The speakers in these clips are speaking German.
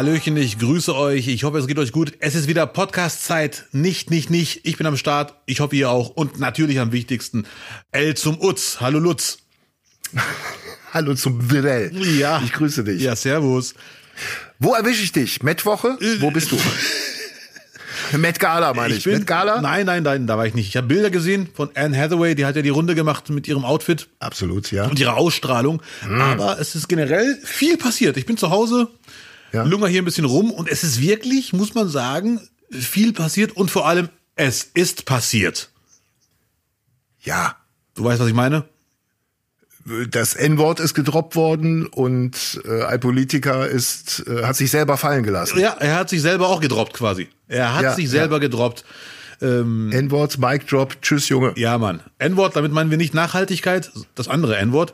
Hallöchen, ich grüße euch. Ich hoffe, es geht euch gut. Es ist wieder Podcast-Zeit. Nicht, nicht, nicht. Ich bin am Start. Ich hoffe, ihr auch. Und natürlich am wichtigsten, L zum Utz. Hallo Lutz. Hallo zum Wirell. Ja. Ich grüße dich. Ja, servus. Wo erwische ich dich? Mettwoche? Wo bist du? Met Gala meine ich. bin, Met Gala? Nein, nein, nein, da war ich nicht. Ich habe Bilder gesehen von Anne Hathaway, die hat ja die Runde gemacht mit ihrem Outfit Absolut, ja. und ihrer Ausstrahlung. Aber es ist generell viel passiert. Ich bin zu Hause, Ja. lunger hier ein bisschen rum und es ist wirklich, muss man sagen, viel passiert und vor allem, es ist passiert. Ja. Du weißt, was ich meine? Das N-Wort ist gedroppt worden und äh, ein Politiker ist, äh, hat sich selber fallen gelassen. Ja, er hat sich selber auch gedroppt quasi. Er hat Ja, sich selber gedroppt. N-Wort, Mic Drop, tschüss Junge. Ja, Mann. N-Wort, damit meinen wir nicht Nachhaltigkeit, das andere N-Wort.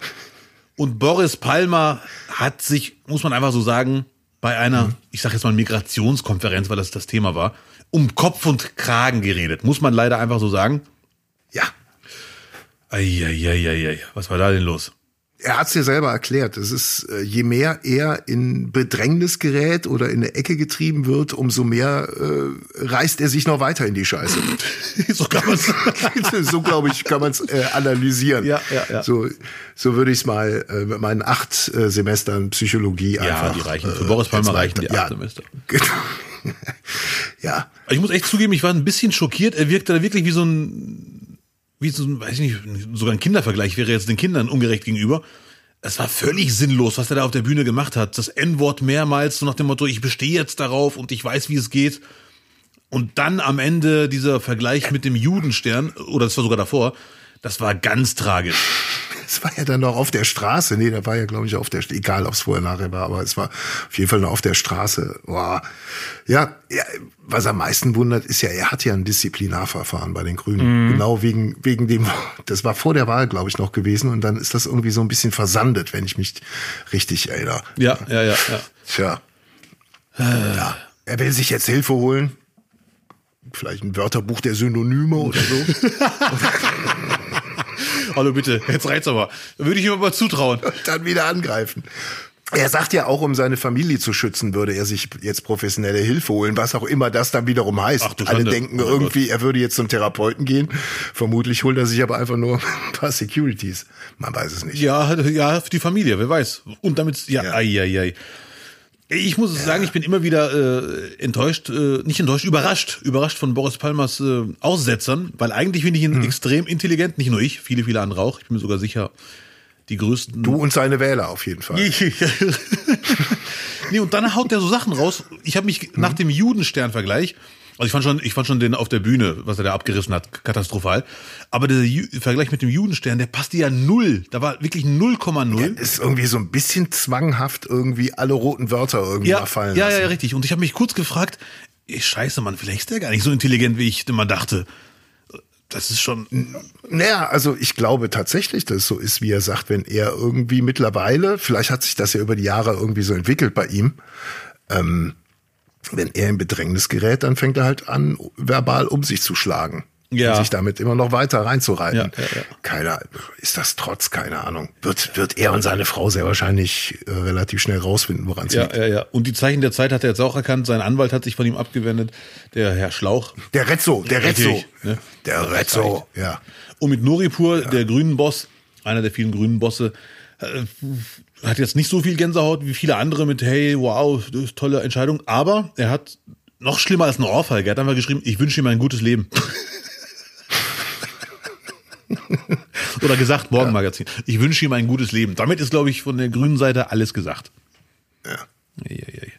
Und Boris Palmer hat sich, muss man einfach so sagen, bei einer, ich sag jetzt mal Migrationskonferenz, weil das das Thema war, um Kopf und Kragen geredet. Muss man leider einfach so sagen. Ja. Eieieiei, was war da denn los? Er hat es dir selber erklärt. Es ist, äh, je mehr er in Bedrängnis gerät oder in eine Ecke getrieben wird, umso mehr äh, reißt er sich noch weiter in die Scheiße. so kann man's. so glaube ich, kann man es äh, analysieren. Ja, ja, ja. So, so würde ich es mal äh, mit meinen acht äh, Semestern Psychologie Ja, einfach. die reichen. Für äh, Boris Palmer reichen die ja, acht Semester. Genau. ja. Ich muss echt zugeben, ich war ein bisschen schockiert. Er wirkte da wirklich wie so ein, wie so weiß ich nicht, sogar ein Kindervergleich wäre jetzt den Kindern ungerecht gegenüber. Es war völlig sinnlos, was er da auf der Bühne gemacht hat. Das N-Wort mehrmals, so nach dem Motto, ich bestehe jetzt darauf und ich weiß, wie es geht. Und dann am Ende dieser Vergleich mit dem Judenstern, oder das war sogar davor, das war ganz tragisch. Es war ja dann noch auf der Straße. Nee, da war ja, glaube ich, auf der, egal ob es vorher nachher war, aber es war auf jeden Fall noch auf der Straße. Boah. Ja, ja, was am meisten wundert, ist ja, er hat ja ein Disziplinarverfahren bei den Grünen. Genau wegen, wegen dem, das war vor der Wahl, glaube ich, noch gewesen. Und dann ist das irgendwie so ein bisschen versandet, wenn ich mich richtig erinnere. Ja, ja, ja, ja. Tja. Ja. Er will sich jetzt Hilfe holen. Vielleicht ein Wörterbuch der Synonyme oder so. Hallo bitte, jetzt reizt aber. Würde ich ihm aber zutrauen. dann wieder angreifen. Er sagt ja auch, um seine Familie zu schützen, würde er sich jetzt professionelle Hilfe holen, was auch immer das dann wiederum heißt. Ach, du Alle denken Oh irgendwie, er würde jetzt zum Therapeuten gehen. Vermutlich holt er sich aber einfach nur ein paar Securities. Man weiß es nicht. Ja, ja, für die Familie, wer weiß. Und damit, ja, Ja. ei, ei, ei. Ich muss sagen, ich bin immer wieder äh, enttäuscht, äh, nicht enttäuscht, überrascht, überrascht von Boris Palmers äh, Aussetzern, weil eigentlich finde ich ihn Hm. extrem intelligent, nicht nur ich, viele, viele andere auch. Ich bin mir sogar sicher, die größten. Du und seine Wähler auf jeden Fall. nee, und dann haut der so Sachen raus. Ich habe mich nach dem Judenstern-Vergleich, also ich fand schon, ich fand schon den auf der Bühne, was er da abgerissen hat, katastrophal. Aber der Ju Vergleich mit dem Judenstern, der passte ja null. Da war wirklich 0,0. Ist irgendwie so ein bisschen zwanghaft irgendwie alle roten Wörter irgendwie ja, fallen ja, lassen. ja, richtig. Und ich habe mich kurz gefragt, ey, scheiße, Mann, vielleicht ist der gar nicht so intelligent, wie ich immer dachte. Das ist schon. Naja, also ich glaube tatsächlich, dass es so ist, wie er sagt, wenn er irgendwie mittlerweile, vielleicht hat sich das ja über die Jahre irgendwie so entwickelt bei ihm, ähm, wenn er in Bedrängnis gerät, dann fängt er halt an, verbal um sich zu schlagen. Ja. Und sich damit immer noch weiter reinzureiten. Ja, ja, ja. Keiner, ist das trotz, keine Ahnung. Wird, wird er und seine Frau sehr wahrscheinlich äh, relativ schnell rausfinden, woran es Ja, liegt. ja, ja. Und die Zeichen der Zeit hat er jetzt auch erkannt. Sein Anwalt hat sich von ihm abgewendet, der Herr Schlauch. Der Rezzo, der Rezzo. Ne? Der Rezzo, ja. Und mit Noripur, der grünen Boss, einer der vielen grünen Bosse, hat jetzt nicht so viel Gänsehaut wie viele andere mit, hey, wow, das ist tolle Entscheidung. Aber er hat noch schlimmer als eine Ohrfeige. Er hat einfach geschrieben, ich wünsche ihm ein gutes Leben. Oder gesagt, Morgenmagazin. Ich wünsche ihm ein gutes Leben. Damit ist, glaube ich, von der grünen Seite alles gesagt. ja. Eieiei.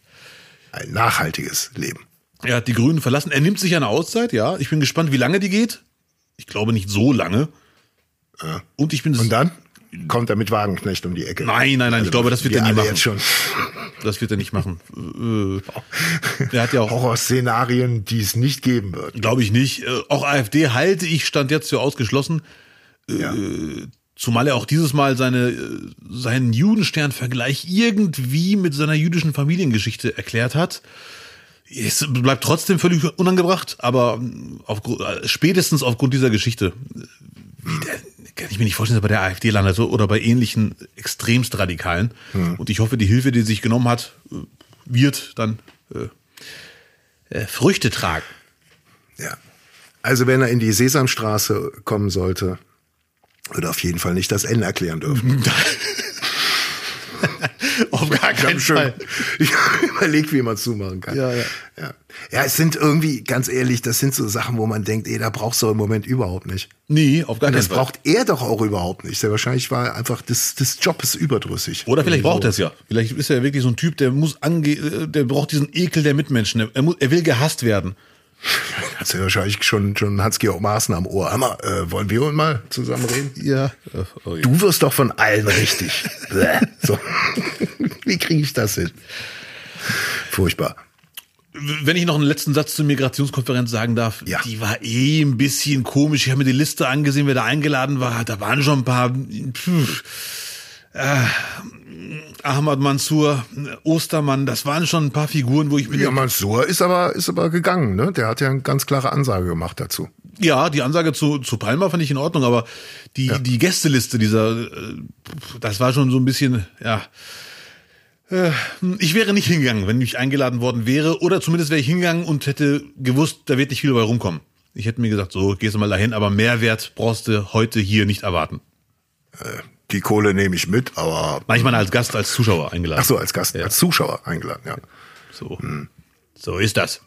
Ein nachhaltiges Leben. Er hat die Grünen verlassen. Er nimmt sich eine Auszeit, ja. Ich bin gespannt, wie lange die geht. Ich glaube nicht so lange. Und ich bin Und dann kommt er mit Wagenknecht um die Ecke. Nein, nein, nein, ich glaube, das wird wir er nie alle machen. jetzt schon. Das wird er nicht machen. Äh, Er hat ja auch, Horrorszenarien, die es nicht geben wird. glaube ich nicht. Äh, Auch AfD halte ich stand jetzt für ausgeschlossen. Ja. Zumal er auch dieses Mal seine, äh, seinen Judenstern-Vergleich irgendwie mit seiner jüdischen Familiengeschichte erklärt hat. Es bleibt trotzdem völlig unangebracht, aber äh, spätestens aufgrund dieser Geschichte äh, wie der, kann ich mir nicht vorstellen, dass er bei der AfD landet oder bei ähnlichen extremst Radikalen. Und ich hoffe, die Hilfe, die sich genommen hat, wird dann äh, äh, Früchte tragen. Ja. Also wenn er in die Sesamstraße kommen sollte, würde auf jeden Fall nicht das N erklären dürfen. Auf gar keinen. Fall. Ich habe überlegt, wie man zumachen kann. Ja, ja. ja. Ja, es sind irgendwie, ganz ehrlich, das sind so Sachen, wo man denkt, ey, da brauchst du im Moment überhaupt nicht. Nee, auf gar keinen Das Fall. braucht er doch auch überhaupt nicht. Sehr wahrscheinlich war einfach des, des Jobs überdrüssig. Oder vielleicht braucht er es ja. Vielleicht ist er wirklich so ein Typ, der muss ange äh, der braucht diesen Ekel der Mitmenschen. Er, muss, er will gehasst werden. Hat ja wahrscheinlich schon, schon Hans-Georg Maaßen am Ohr. Hammer, äh, wollen wir mal zusammen reden? Ja. Oh, Du wirst doch von allen richtig. So. Wie kriege ich das hin? Furchtbar. Wenn ich noch einen letzten Satz zur Migrationskonferenz sagen darf, Ja. die war eh ein bisschen komisch. Ich habe mir die Liste angesehen, wer da eingeladen war. Da waren schon ein paar. Pff, äh, Ahmad Mansour, Ostermann, das waren schon ein paar Figuren, wo ich mir Ja, Mansour ist aber, ist aber gegangen, ne? Der hat ja eine ganz klare Ansage gemacht dazu. Ja, die Ansage zu, zu Palma fand ich in Ordnung, aber die, die Gästeliste dieser, äh, das war schon so ein bisschen, ja. Äh, Ich wäre nicht hingegangen, wenn ich eingeladen worden wäre, oder zumindest wäre ich hingegangen und hätte gewusst, da wird nicht viel dabei rumkommen. Ich hätte mir gesagt, so, gehst du mal dahin, aber Mehrwert brauchst du heute hier nicht erwarten. Die Kohle nehme ich mit, aber Manchmal als Gast, als Zuschauer eingeladen. ach so als Gast, Ja. als Zuschauer eingeladen, ja. So, so ist das.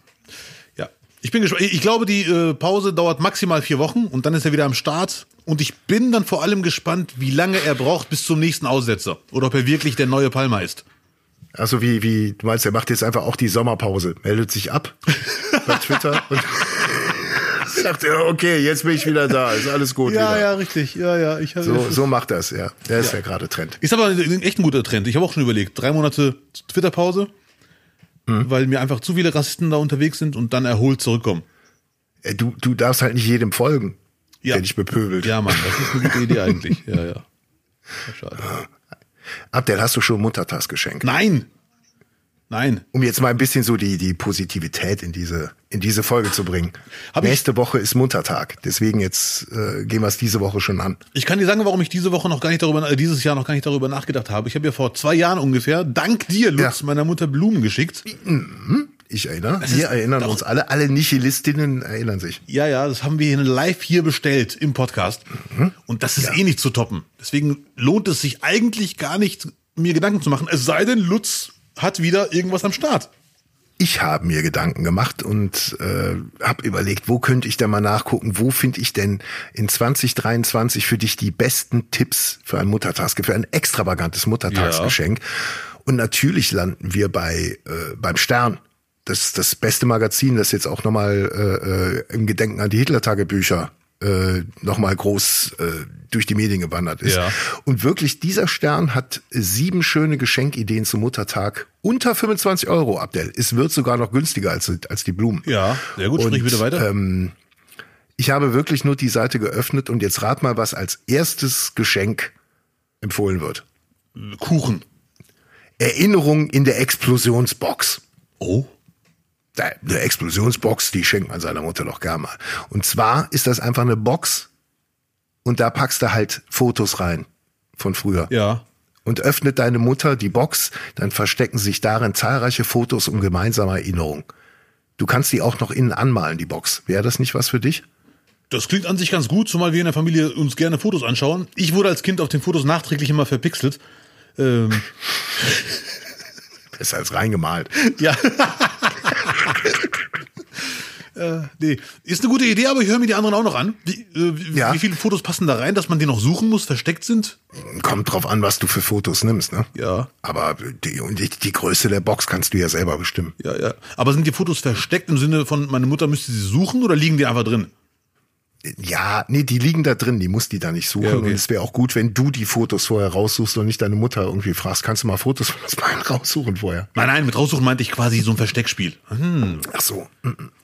Ja, ich bin gespannt. Ich glaube, die äh, Pause dauert maximal vier Wochen und dann ist er wieder am Start. Und ich bin dann vor allem gespannt, wie lange er braucht bis zum nächsten Aussetzer oder ob er wirklich der neue Palmer ist. Also wie, wie, du meinst, er macht jetzt einfach auch die Sommerpause, meldet sich ab bei Twitter und sagt, ja, okay, jetzt bin ich wieder da, ist alles gut wieder. richtig. Ja, ja. Ich. So, so macht das, ja. Der ist ja, gerade Trend. Ist aber echt ein guter Trend. Ich habe auch schon überlegt, drei Monate Twitter-Pause, weil mir einfach zu viele Rassisten da unterwegs sind und dann erholt zurückkommen. Äh, Du, du darfst halt nicht jedem folgen, Ja. der dich bepöbelt. Ja, Mann, das ist eine gute Idee eigentlich. Ja, ja. ja schade. Abdel, hast du schon Muttertagsgeschenk? Nein! Nein. Um jetzt mal ein bisschen so die, die Positivität in diese, in diese Folge zu bringen. Hab ich- Nächste Woche ist Muttertag, deswegen jetzt äh, gehen wir es diese Woche schon an. Ich kann dir sagen, warum ich diese Woche noch gar nicht darüber, äh, dieses Jahr noch gar nicht darüber nachgedacht habe. Ich habe ja vor zwei Jahren ungefähr, dank dir, Lutz, Ja. meiner Mutter Blumen geschickt. Ich erinnere, wir erinnern uns alle, alle Nihilistinnen erinnern sich. Ja, ja, das haben wir hier live hier bestellt im Podcast. Und das ist eh nicht zu toppen. Deswegen lohnt es sich eigentlich gar nicht, mir Gedanken zu machen. Es sei denn, Lutz hat wieder irgendwas am Start. Ich habe mir Gedanken gemacht und äh, habe überlegt, wo könnte ich denn mal nachgucken, wo finde ich denn in 2023 für dich die besten Tipps für ein Muttertagsgeschenk, für ein extravagantes Muttertagsgeschenk. Und natürlich landen wir bei äh, beim Stern. Das ist das beste Magazin, das jetzt auch nochmal äh, äh, im Gedenken an die Hitler-Tagebücher äh, nochmal groß äh, durch die Medien gewandert ist. Ja. Und wirklich, dieser Stern hat sieben schöne Geschenkideen zum Muttertag. Unter 25 Euro, Abdel. Es wird sogar noch günstiger als, als die Blumen. Ja, sehr gut, sprich Und, bitte weiter. Ähm, ich habe wirklich nur die Seite geöffnet und jetzt rat mal, was als erstes Geschenk empfohlen wird. Kuchen. Erinnerung in der Explosionsbox. Oh. Eine Explosionsbox, die schenkt man seiner Mutter doch gern mal. Und zwar ist das einfach eine Box und da packst du halt Fotos rein von früher. Ja. Und öffnet deine Mutter die Box, dann verstecken sich darin zahlreiche Fotos um gemeinsame Erinnerung. Du kannst die auch noch innen anmalen, die Box. Wäre das nicht was für dich? Das klingt an sich ganz gut, zumal wir in der Familie uns gerne Fotos anschauen. Ich wurde als Kind auf den Fotos nachträglich immer verpixelt. Ähm, Besser als reingemalt. ja. äh, nee. Ist eine gute Idee, aber ich höre mir die anderen auch noch an. Wie, äh, wie, Ja. wie viele Fotos passen da rein, dass man die noch suchen muss, versteckt sind? Kommt drauf an, was du für Fotos nimmst, ne? Ja. Aber die, die, die Größe der Box kannst du ja selber bestimmen. Ja, ja. Aber sind die Fotos versteckt im Sinne von, meine Mutter müsste sie suchen oder liegen die einfach drin? Ja, nee, die liegen da drin, die muss die da nicht suchen. Ja, okay. Und es wäre auch gut, wenn du die Fotos vorher raussuchst und nicht deine Mutter irgendwie fragst, kannst du mal Fotos von das Bein raussuchen vorher? Nein, nein, mit raussuchen meinte ich quasi so ein Versteckspiel. Hm. Ach so.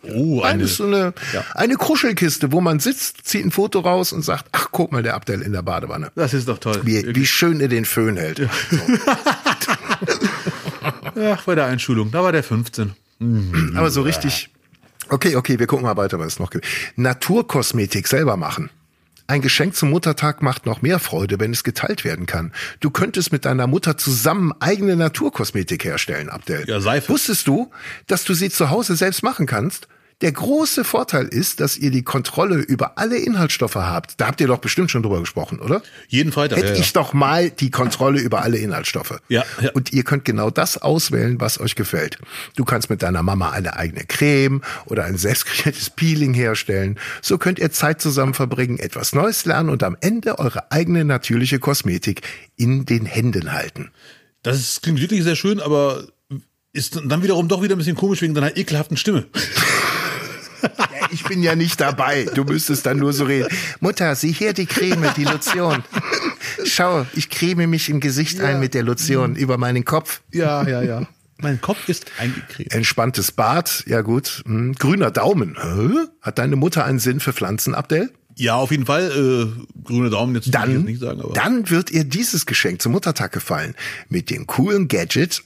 Oh, Eine, eine. ist so eine, Ja. eine Kuschelkiste, wo man sitzt, zieht ein Foto raus und sagt, ach, guck mal, der Abdel in der Badewanne. Das ist doch toll. Wie, wie schön er den Föhn hält. Ach, bei der Einschulung, da war der 15. Aber so richtig. Okay, okay, wir gucken mal weiter, was es noch gibt. Naturkosmetik selber machen. Ein Geschenk zum Muttertag macht noch mehr Freude, wenn es geteilt werden kann. Du könntest mit deiner Mutter zusammen eigene Naturkosmetik herstellen, Abdel. Ja, Seife. Wusstest du, dass du sie zu Hause selbst machen kannst? Der große Vorteil ist, dass ihr die Kontrolle über alle Inhaltsstoffe habt. Da habt ihr doch bestimmt schon drüber gesprochen, oder? Jeden Freitag. Hätte ja, ja. ich doch mal die Kontrolle über alle Inhaltsstoffe. Ja, ja. Und ihr könnt genau das auswählen, was euch gefällt. Du kannst mit deiner Mama eine eigene Creme oder ein selbstkreiertes Peeling herstellen. So könnt ihr Zeit zusammen verbringen, etwas Neues lernen und am Ende eure eigene natürliche Kosmetik in den Händen halten. Das ist, klingt wirklich sehr schön, aber ist dann wiederum doch wieder ein bisschen komisch wegen deiner ekelhaften Stimme. Ja, ich bin ja nicht dabei. Du müsstest dann nur so reden. Mutter, sieh hier die Creme, die Lotion. Schau, ich creme mich im Gesicht ein mit der Lotion über meinen Kopf. Ja, ja, ja. Mein Kopf ist eingecremt. Entspanntes Bad, ja gut. Hm. Grüner Daumen. Hä? Hat deine Mutter einen Sinn für Pflanzen, Abdel? Ja, auf jeden Fall. Äh, grüne Daumen jetzt Dann, jetzt nicht sagen, aber dann wird ihr dieses Geschenk zum Muttertag gefallen. Mit dem coolen Gadget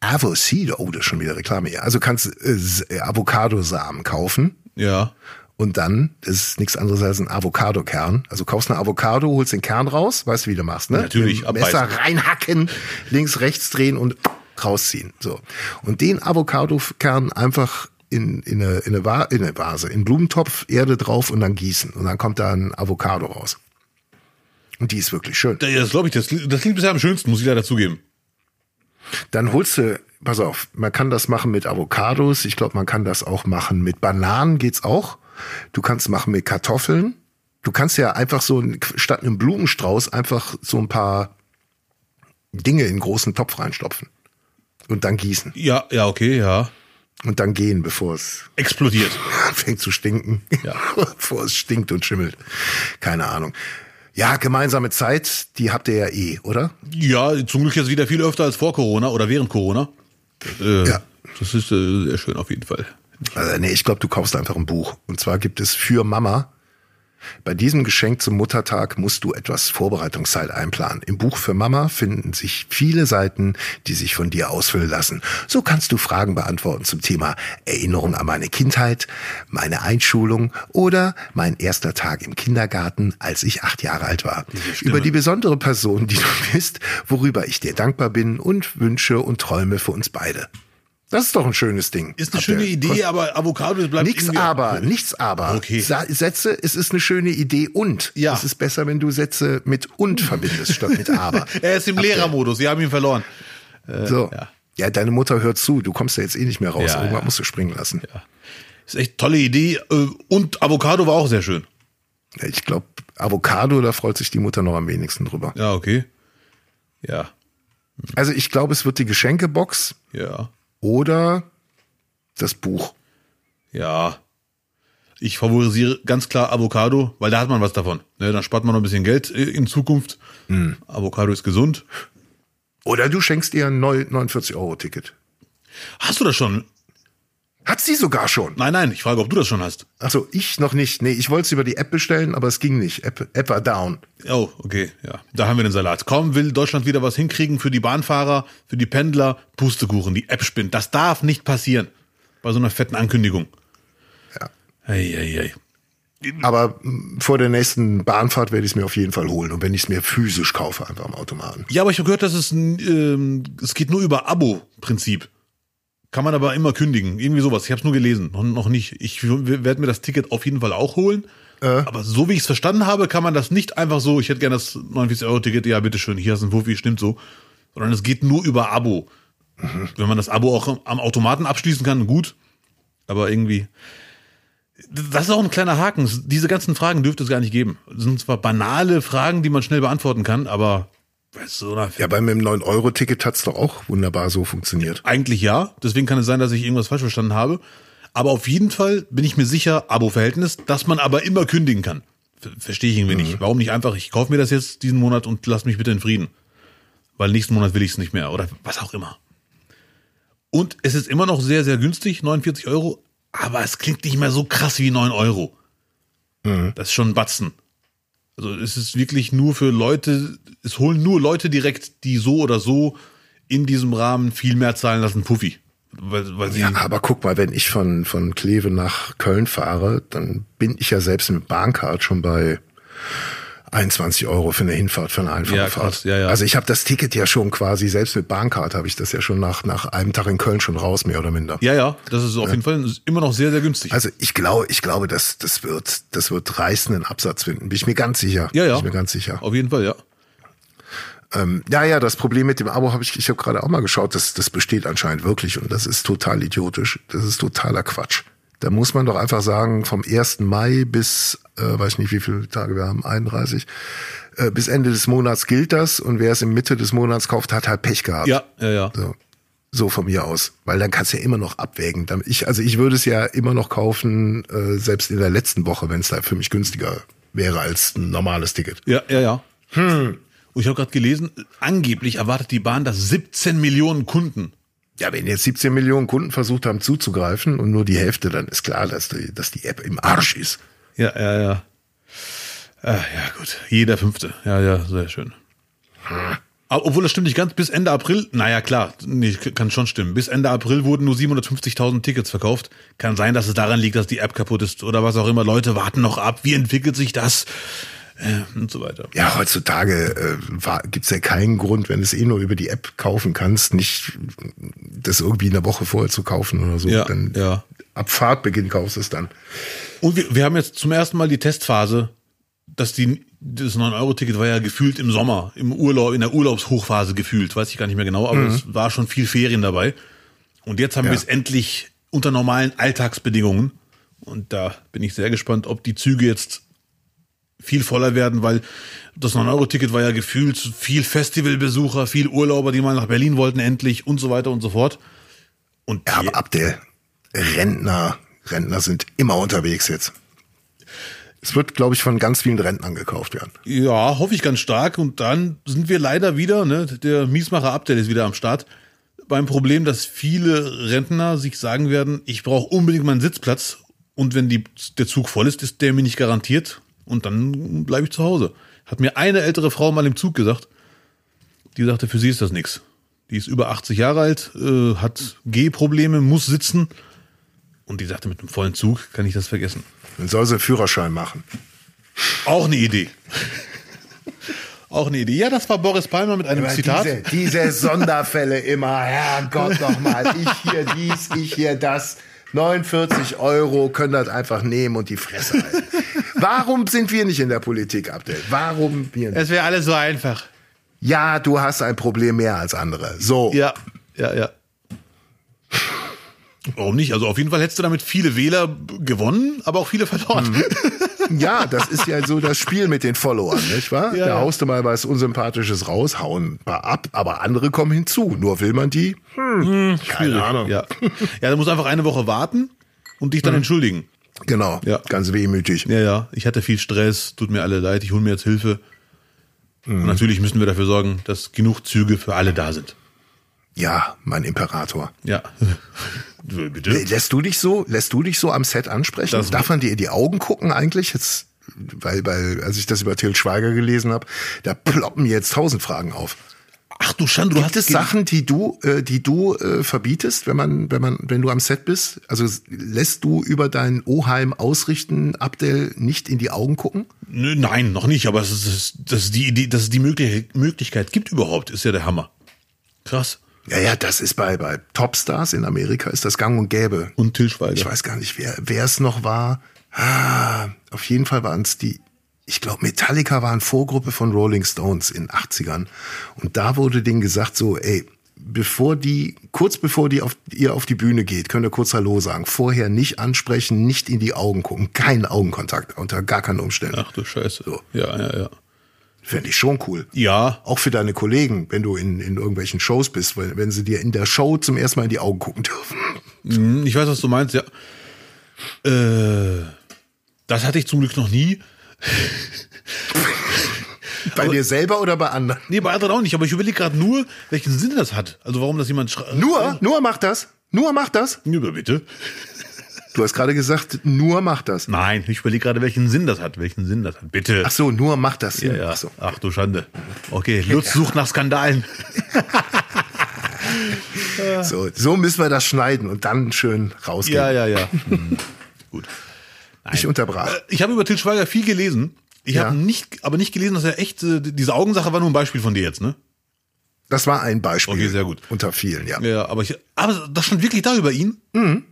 Avocado. Oh, das ist schon wieder Reklame hier. Also kannst äh, äh, Avocadosamen kaufen. ja. Und dann, ist nichts anderes als ein Avocado-Kern. Also kaufst eine Avocado, holst den Kern raus, weißt du, wie du machst, ne? Natürlich, Messer reinhacken, links, rechts drehen und rausziehen. So. Und den Avocado-Kern einfach in, in, eine, in, eine Va in eine Vase, in Blumentopf, Erde drauf und dann gießen. Und dann kommt da ein Avocado raus. Und die ist wirklich schön. Ja, Das glaube ich, das, das klingt bisher am schönsten, muss ich leider zugeben. Dann holst du, pass auf, man kann das machen mit Avocados. Ich glaube, man kann das auch machen mit Bananen, geht's auch. Du kannst machen mit Kartoffeln. Du kannst ja einfach so statt einem Blumenstrauß einfach so ein paar Dinge in einen großen Topf reinstopfen und dann gießen Ja, ja, okay, ja. und dann gehen, bevor es Explodiert. anfängt zu stinken, Ja. bevor es stinkt und schimmelt. Keine Ahnung. Ja, gemeinsame Zeit, die habt ihr ja eh, oder? Ja, zum Glück jetzt wieder viel öfter als vor Corona oder während Corona. Äh, Ja. Das ist äh, sehr schön auf jeden Fall. Also, nee, ich glaube, du kaufst einfach ein Buch. Und zwar gibt es für Mama. Bei diesem Geschenk zum Muttertag musst du etwas Vorbereitungszeit einplanen. Im Buch für Mama finden sich viele Seiten, die sich von dir ausfüllen lassen. So kannst du Fragen beantworten zum Thema Erinnerung an meine Kindheit, meine Einschulung oder mein erster Tag im Kindergarten, als ich acht Jahre alt war. Über die besondere Person, die du bist, worüber ich dir dankbar bin und Wünsche und Träume für uns beide. Das ist doch ein schönes Ding. Ist eine schöne Idee, aber Avocado bleibt Nichts aber, nichts aber. Okay. Sa Sätze, es ist eine schöne Idee und. Ja. Es ist besser, wenn du Sätze mit und verbindest statt mit aber. Er ist im Lehrermodus, Sie haben ihn verloren. So. ja. Ja. deine Mutter hört zu, du kommst ja jetzt eh nicht mehr raus. Ja, Irgendwann ja. musst du springen lassen. Ist echt tolle Idee. Äh, Und Avocado war auch sehr schön. Ich glaube, Avocado, da freut sich die Mutter noch am wenigsten drüber. Ja, okay. Ja, Also ich glaube, es wird die Geschenkebox ja, oder das Buch. ja. Ich favorisiere ganz klar Avocado, weil da hat man was davon. Ne, dann spart man noch ein bisschen Geld äh, in Zukunft. Hm. Avocado ist gesund. Oder du schenkst ihr ein 49-Euro-Ticket. Hast du das schon? Hat sie sogar schon. Nein, nein, ich frage, ob du das schon hast. Also ich noch nicht. Nee, ich wollte es über die App bestellen, aber es ging nicht. App, App war down. Oh, okay, ja. Da haben wir den Salat. Kaum will Deutschland wieder was hinkriegen für die Bahnfahrer, für die Pendler, Pustekuchen, die App spinnt. Das darf nicht passieren. Bei so einer fetten Ankündigung. Ja. Eieiei. Aber mh, vor der nächsten Bahnfahrt werde ich es mir auf jeden Fall holen. Und wenn ich es mir physisch kaufe, einfach am Automaten. Ja, aber ich habe gehört, dass es ähm, es geht nur über Abo-Prinzip. Kann man aber immer kündigen. Irgendwie sowas. Ich habe es nur gelesen, noch, noch nicht. Ich werde mir das Ticket auf jeden Fall auch holen. Aber so wie ich es verstanden habe, kann man das nicht einfach so, ich hätte gerne das 49-Euro-Ticket, ja, bitteschön, hier ist ein Wuffi, stimmt so. Sondern es geht nur über Abo. Wenn man das Abo auch am Automaten abschließen kann, gut. Aber irgendwie. Das ist auch ein kleiner Haken. Diese ganzen Fragen dürfte es gar nicht geben. Das sind zwar banale Fragen, die man schnell beantworten kann, aber bei so einer Ja, bei meinem 9-Euro-Ticket hat's doch auch wunderbar so funktioniert. Eigentlich ja. Deswegen kann es sein, dass ich irgendwas falsch verstanden habe. Aber auf jeden Fall bin ich mir sicher, Abo-Verhältnis, dass man aber immer kündigen kann. Ver Verstehe ich irgendwie nicht. Warum nicht einfach, ich kaufe mir das jetzt diesen Monat und lass mich bitte in Frieden. Weil nächsten Monat will ich es nicht mehr oder was auch immer. Und es ist immer noch sehr, sehr günstig, 49 Euro, aber es klingt nicht mehr so krass wie 9 Euro. Das ist schon ein Batzen. Also es ist wirklich nur für Leute, es holen nur Leute direkt, die so oder so in diesem Rahmen viel mehr zahlen lassen Puffy. Weil, weil Ja, aber guck mal, wenn ich von, von Kleve nach Köln fahre, dann bin ich ja selbst mit Bahncard schon bei 21 Euro für eine Hinfahrt, für eine einfache Ja, ja, ja. Also ich habe das Ticket ja schon quasi, selbst mit Bahncard habe ich das ja schon nach, nach einem Tag in Köln schon raus, mehr oder minder. Ja, ja, das ist auf jeden Fall immer noch sehr, sehr günstig. Also ich glaube, ich glaube, dass das wird, das wird reißenden Absatz finden. Bin ich mir ganz sicher. ja, ja. Bin ich mir ganz sicher. Auf jeden Fall, ja. Ähm, ja, ja, das Problem mit dem Abo habe ich, ich habe gerade auch mal geschaut, das, das besteht anscheinend wirklich und das ist total idiotisch. Das ist totaler Quatsch. Da muss man doch einfach sagen, vom 1. Mai bis, äh, weiß ich nicht, wie viele Tage wir haben, 31, äh, bis Ende des Monats gilt das und wer es in Mitte des Monats kauft, hat halt Pech gehabt. Ja, ja, ja. So, so von mir aus. Weil dann kannst du ja immer noch abwägen. Ich, also ich würde es ja immer noch kaufen, äh, selbst in der letzten Woche, wenn es da für mich günstiger wäre als ein normales Ticket. Ja, ja, ja. Und ich habe gerade gelesen, angeblich erwartet die Bahn, dass 17 Millionen Kunden. Ja, wenn jetzt 17 Millionen Kunden versucht haben zuzugreifen und nur die Hälfte, dann ist klar, dass die, dass die App im Arsch ist. Ja, ja, ja. Ah, ja, gut. Jeder fünfte. Ja, ja, sehr schön. Aber obwohl das stimmt nicht ganz, bis Ende April, naja klar, nee, kann schon stimmen. Bis Ende April wurden nur 750.000 Tickets verkauft. Kann sein, dass es daran liegt, dass die App kaputt ist oder was auch immer. Leute warten noch ab, wie entwickelt sich das äh, und so weiter. Ja, heutzutage äh, war, gibt's ja keinen Grund, wenn du es eh nur über die App kaufen kannst, nicht das irgendwie eine Woche vorher zu kaufen oder so. Ja, dann ja. ab Fahrtbeginn kaufst du es dann. Und wir, wir haben jetzt zum ersten Mal die Testphase, dass die, das 9-Euro-Ticket war ja gefühlt im Sommer, im Urlaub, in der Urlaubshochphase gefühlt, weiß ich gar nicht mehr genau, aber es war schon viel Ferien dabei. Und jetzt haben Ja. wir es endlich unter normalen Alltagsbedingungen. Und da bin ich sehr gespannt, ob die Züge jetzt viel voller werden, weil das 9-Euro-Ticket war ja gefühlt viel Festivalbesucher, viel Urlauber, die mal nach Berlin wollten endlich und so weiter und so fort. Und Ja, aber ab der Rentner, Rentner sind immer unterwegs jetzt. Es wird, glaube ich, von ganz vielen Rentnern gekauft werden. Ja, hoffe ich ganz stark. Und dann sind wir leider wieder, ne, der Miesmacher Update ist wieder am Start, beim Problem, dass viele Rentner sich sagen werden, ich brauche unbedingt meinen Sitzplatz und wenn die, der Zug voll ist, ist der mir nicht garantiert und dann bleibe ich zu Hause. Hat mir eine ältere Frau mal im Zug gesagt, die sagte, für sie ist das nix. Die ist über 80 Jahre alt, äh, hat Gehprobleme, muss sitzen und die sagte, mit einem vollen Zug kann ich das vergessen. Dann soll sie einen Führerschein machen. Auch eine Idee. Auch eine Idee. Ja, das war Boris Palmer mit einem Aber Zitat. Diese, diese Sonderfälle immer, Herrgott nochmal, ich hier dies, ich hier das. 49 Euro können das einfach nehmen und die Fresse halten. Warum sind wir nicht in der Politik, Abdel? Warum wir nicht? Es wäre alles so einfach. Ja, du hast ein Problem mehr als andere. So. Ja, ja, ja. Warum nicht? Also auf jeden Fall hättest du damit viele Wähler gewonnen, aber auch viele verloren. Mhm. Ja, das ist ja so das Spiel mit den Followern, nicht wahr? Ja, da haust du mal was Unsympathisches raus, hauen ein paar ab, aber andere kommen hinzu. Nur will man die? Hm, keine Ahnung. Ja. ja, du musst einfach eine Woche warten und dich dann entschuldigen. Genau, Ja. ganz wehmütig. Ja, ja, ich hatte viel Stress, tut mir alle leid, ich hole mir jetzt Hilfe. Und natürlich müssen wir dafür sorgen, dass genug Züge für alle da sind. Ja, mein Imperator. Ja. Bitte? Lässt du dich so, lässt du dich so am Set ansprechen? Das- Darf man dir in die Augen gucken eigentlich? Jetzt, weil, weil, als ich das über Till Schweiger gelesen habe, da ploppen jetzt tausend Fragen auf. Ach du Schande, du Gibt hast Sachen, die du, äh, die du äh, verbietest, wenn man, wenn man, wenn du am Set bist? Also lässt du über dein Oheim ausrichten, Abdel nicht in die Augen gucken? Nö, Nein, noch nicht, aber es ist, dass die Idee, dass es die Möglich Möglichkeit gibt überhaupt, ist ja der Hammer. Krass. Ja, ja, das ist bei, bei Topstars in Amerika ist das gang und gäbe. Und Till Schweiger. Ich weiß gar nicht, wer, wer es noch war. Ah, auf jeden Fall waren es die, ich glaube, Metallica waren Vorgruppe von Rolling Stones in 80ern. Und da wurde denen gesagt so, ey, bevor die, kurz bevor die auf, ihr auf die Bühne geht, könnt ihr kurz Hallo sagen. Vorher nicht ansprechen, nicht in die Augen gucken. Keinen Augenkontakt, unter gar keinen Umständen. Ach du Scheiße. So. Ja, ja, ja. Fände ich schon cool. Ja, Auch für deine Kollegen, wenn du in, in irgendwelchen Shows bist, weil, wenn sie dir in der Show zum ersten Mal in die Augen gucken dürfen. Hm, Ich weiß, was du meinst, ja. Äh, das hatte ich zum Glück noch nie. Bei dir selber oder bei anderen? Nee, bei anderen auch nicht, aber ich überlege gerade nur, welchen Sinn das hat. Also warum das jemand schreibt. Nur, nur macht das. Nur macht das. Ja, bitte. Du hast gerade gesagt, nur macht das. Nein, ich überlege gerade, welchen Sinn das hat. Welchen Sinn das hat. Bitte. Ach so, nur macht das. ja, ja. Ach so. Ach du Schande. Okay, Lutz sucht nach Skandalen. so. So müssen wir das schneiden und dann schön rausgehen. Ja, ja, ja. Hm. Gut. Ich unterbrach. Ich habe über Til Schweiger viel gelesen. Ich Ja. habe nicht, aber nicht gelesen, dass er echt, äh, diese Augensache war nur ein Beispiel von dir jetzt, ne? Das war ein Beispiel. Okay, sehr gut. Unter vielen, ja. Ja, aber ich, aber das stand wirklich da über ihn? Mhm.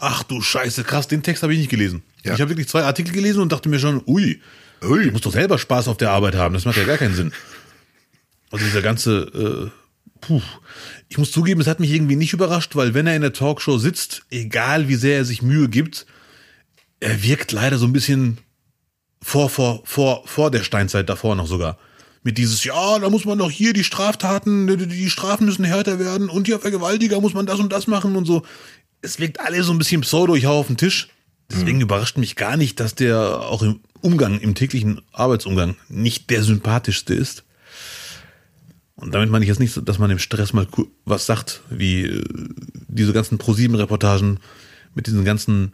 Ach du Scheiße, krass, den Text habe ich nicht gelesen. Ja. Ich habe wirklich zwei Artikel gelesen und dachte mir schon, ui, Ui. du musst doch selber Spaß auf der Arbeit haben, das macht ja gar keinen Sinn. Also dieser ganze, äh, puh. Ich muss zugeben, es hat mich irgendwie nicht überrascht, weil wenn er in der Talkshow sitzt, egal wie sehr er sich Mühe gibt, er wirkt leider so ein bisschen vor, vor, vor, vor der Steinzeit davor noch sogar. Mit dieses, ja, da muss man doch hier die Straftaten, die- die Strafen müssen härter werden und hier Vergewaltiger muss man das und das machen und so. Es wirkt alles so ein bisschen pseudo, ich hau auf den Tisch. Deswegen überrascht mich gar nicht, dass der auch im Umgang, im täglichen Arbeitsumgang nicht der sympathischste ist. Und damit meine ich jetzt nicht, dass man im Stress mal was sagt, wie äh, diese ganzen ProSieben-Reportagen mit diesen ganzen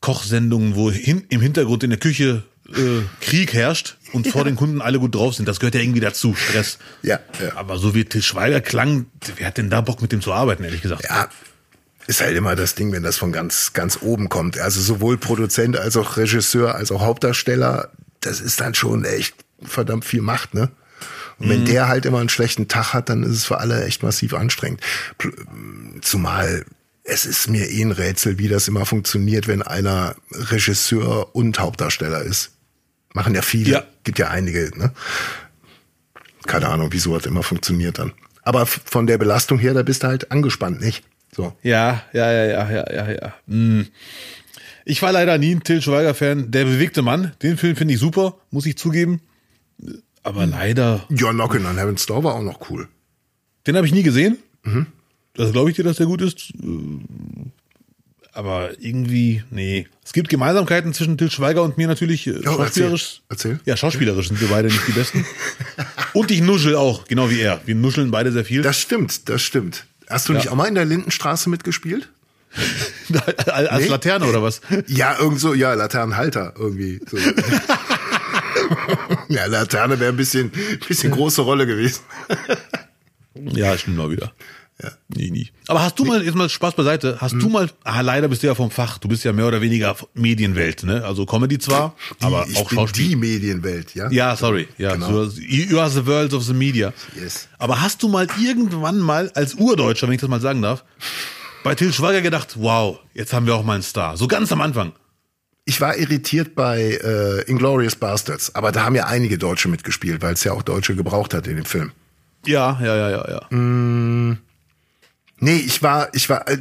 Kochsendungen, wo hin, im Hintergrund in der Küche äh, Krieg herrscht und vor den Kunden alle gut drauf sind. Das gehört ja irgendwie dazu, Stress. Ja, ja. Aber so wie Til Schweiger klang, wer hat denn da Bock mit dem zu arbeiten, ehrlich gesagt? Ja, ist halt immer das Ding, wenn das von ganz, ganz oben kommt. Also sowohl Produzent als auch Regisseur als auch Hauptdarsteller, das ist dann schon echt verdammt viel Macht, ne? Und wenn der halt immer einen schlechten Tag hat, dann ist es für alle echt massiv anstrengend. Pl- Zumal es ist mir eh ein Rätsel, wie das immer funktioniert, wenn einer Regisseur und Hauptdarsteller ist. Machen ja viele, Ja. gibt ja einige, ne? Keine Ahnung, wieso das immer funktioniert dann. Aber von der Belastung her, da bist du halt angespannt, nicht? So. Ja, ja, ja, ja, ja, ja, ja. Hm. Ich war leider nie ein Til Schweiger-Fan. Der bewegte Mann, den Film finde ich super, muss ich zugeben. Aber leider, Ja, Knockin' on Heaven's Door war auch noch cool. den habe ich nie gesehen. Das glaube ich dir, dass der gut ist. Aber irgendwie, nee. Es gibt Gemeinsamkeiten zwischen Til Schweiger und mir natürlich. äh, schauspielerisch. erzähl, erzähl. Ja, schauspielerisch sind wir beide nicht die Besten. und ich nuschel auch, genau wie er. Wir nuscheln beide sehr viel. Das stimmt, das stimmt. Hast du Ja. nicht auch mal in der Lindenstraße mitgespielt? Als Nee? Laterne oder was? Ja, irgend so, ja, Laternenhalter irgendwie. So. ja, Laterne wäre ein bisschen, bisschen große Rolle gewesen. Ja, stimmt mal wieder. Ja. Nie, nie. Aber hast du mal, jetzt mal Spaß beiseite, hast du mal, ah, leider bist du ja vom Fach, du bist ja mehr oder weniger Medienwelt, ne? Also Comedy zwar, Die, aber ich auch bin Schauspiel. die Medienwelt, ja? Ja, sorry. Ja, Genau. so, you are the world of the media. Yes. Aber hast du mal irgendwann mal als Urdeutscher, wenn ich das mal sagen darf, bei Til Schweiger gedacht, wow, jetzt haben wir auch mal einen Star. So ganz am Anfang. Ich war irritiert bei äh, Inglorious Bastards, aber da haben ja einige Deutsche mitgespielt, weil es ja auch Deutsche gebraucht hat in dem Film. Ja, ja, ja, ja, ja. Nee, ich war, ich war äh,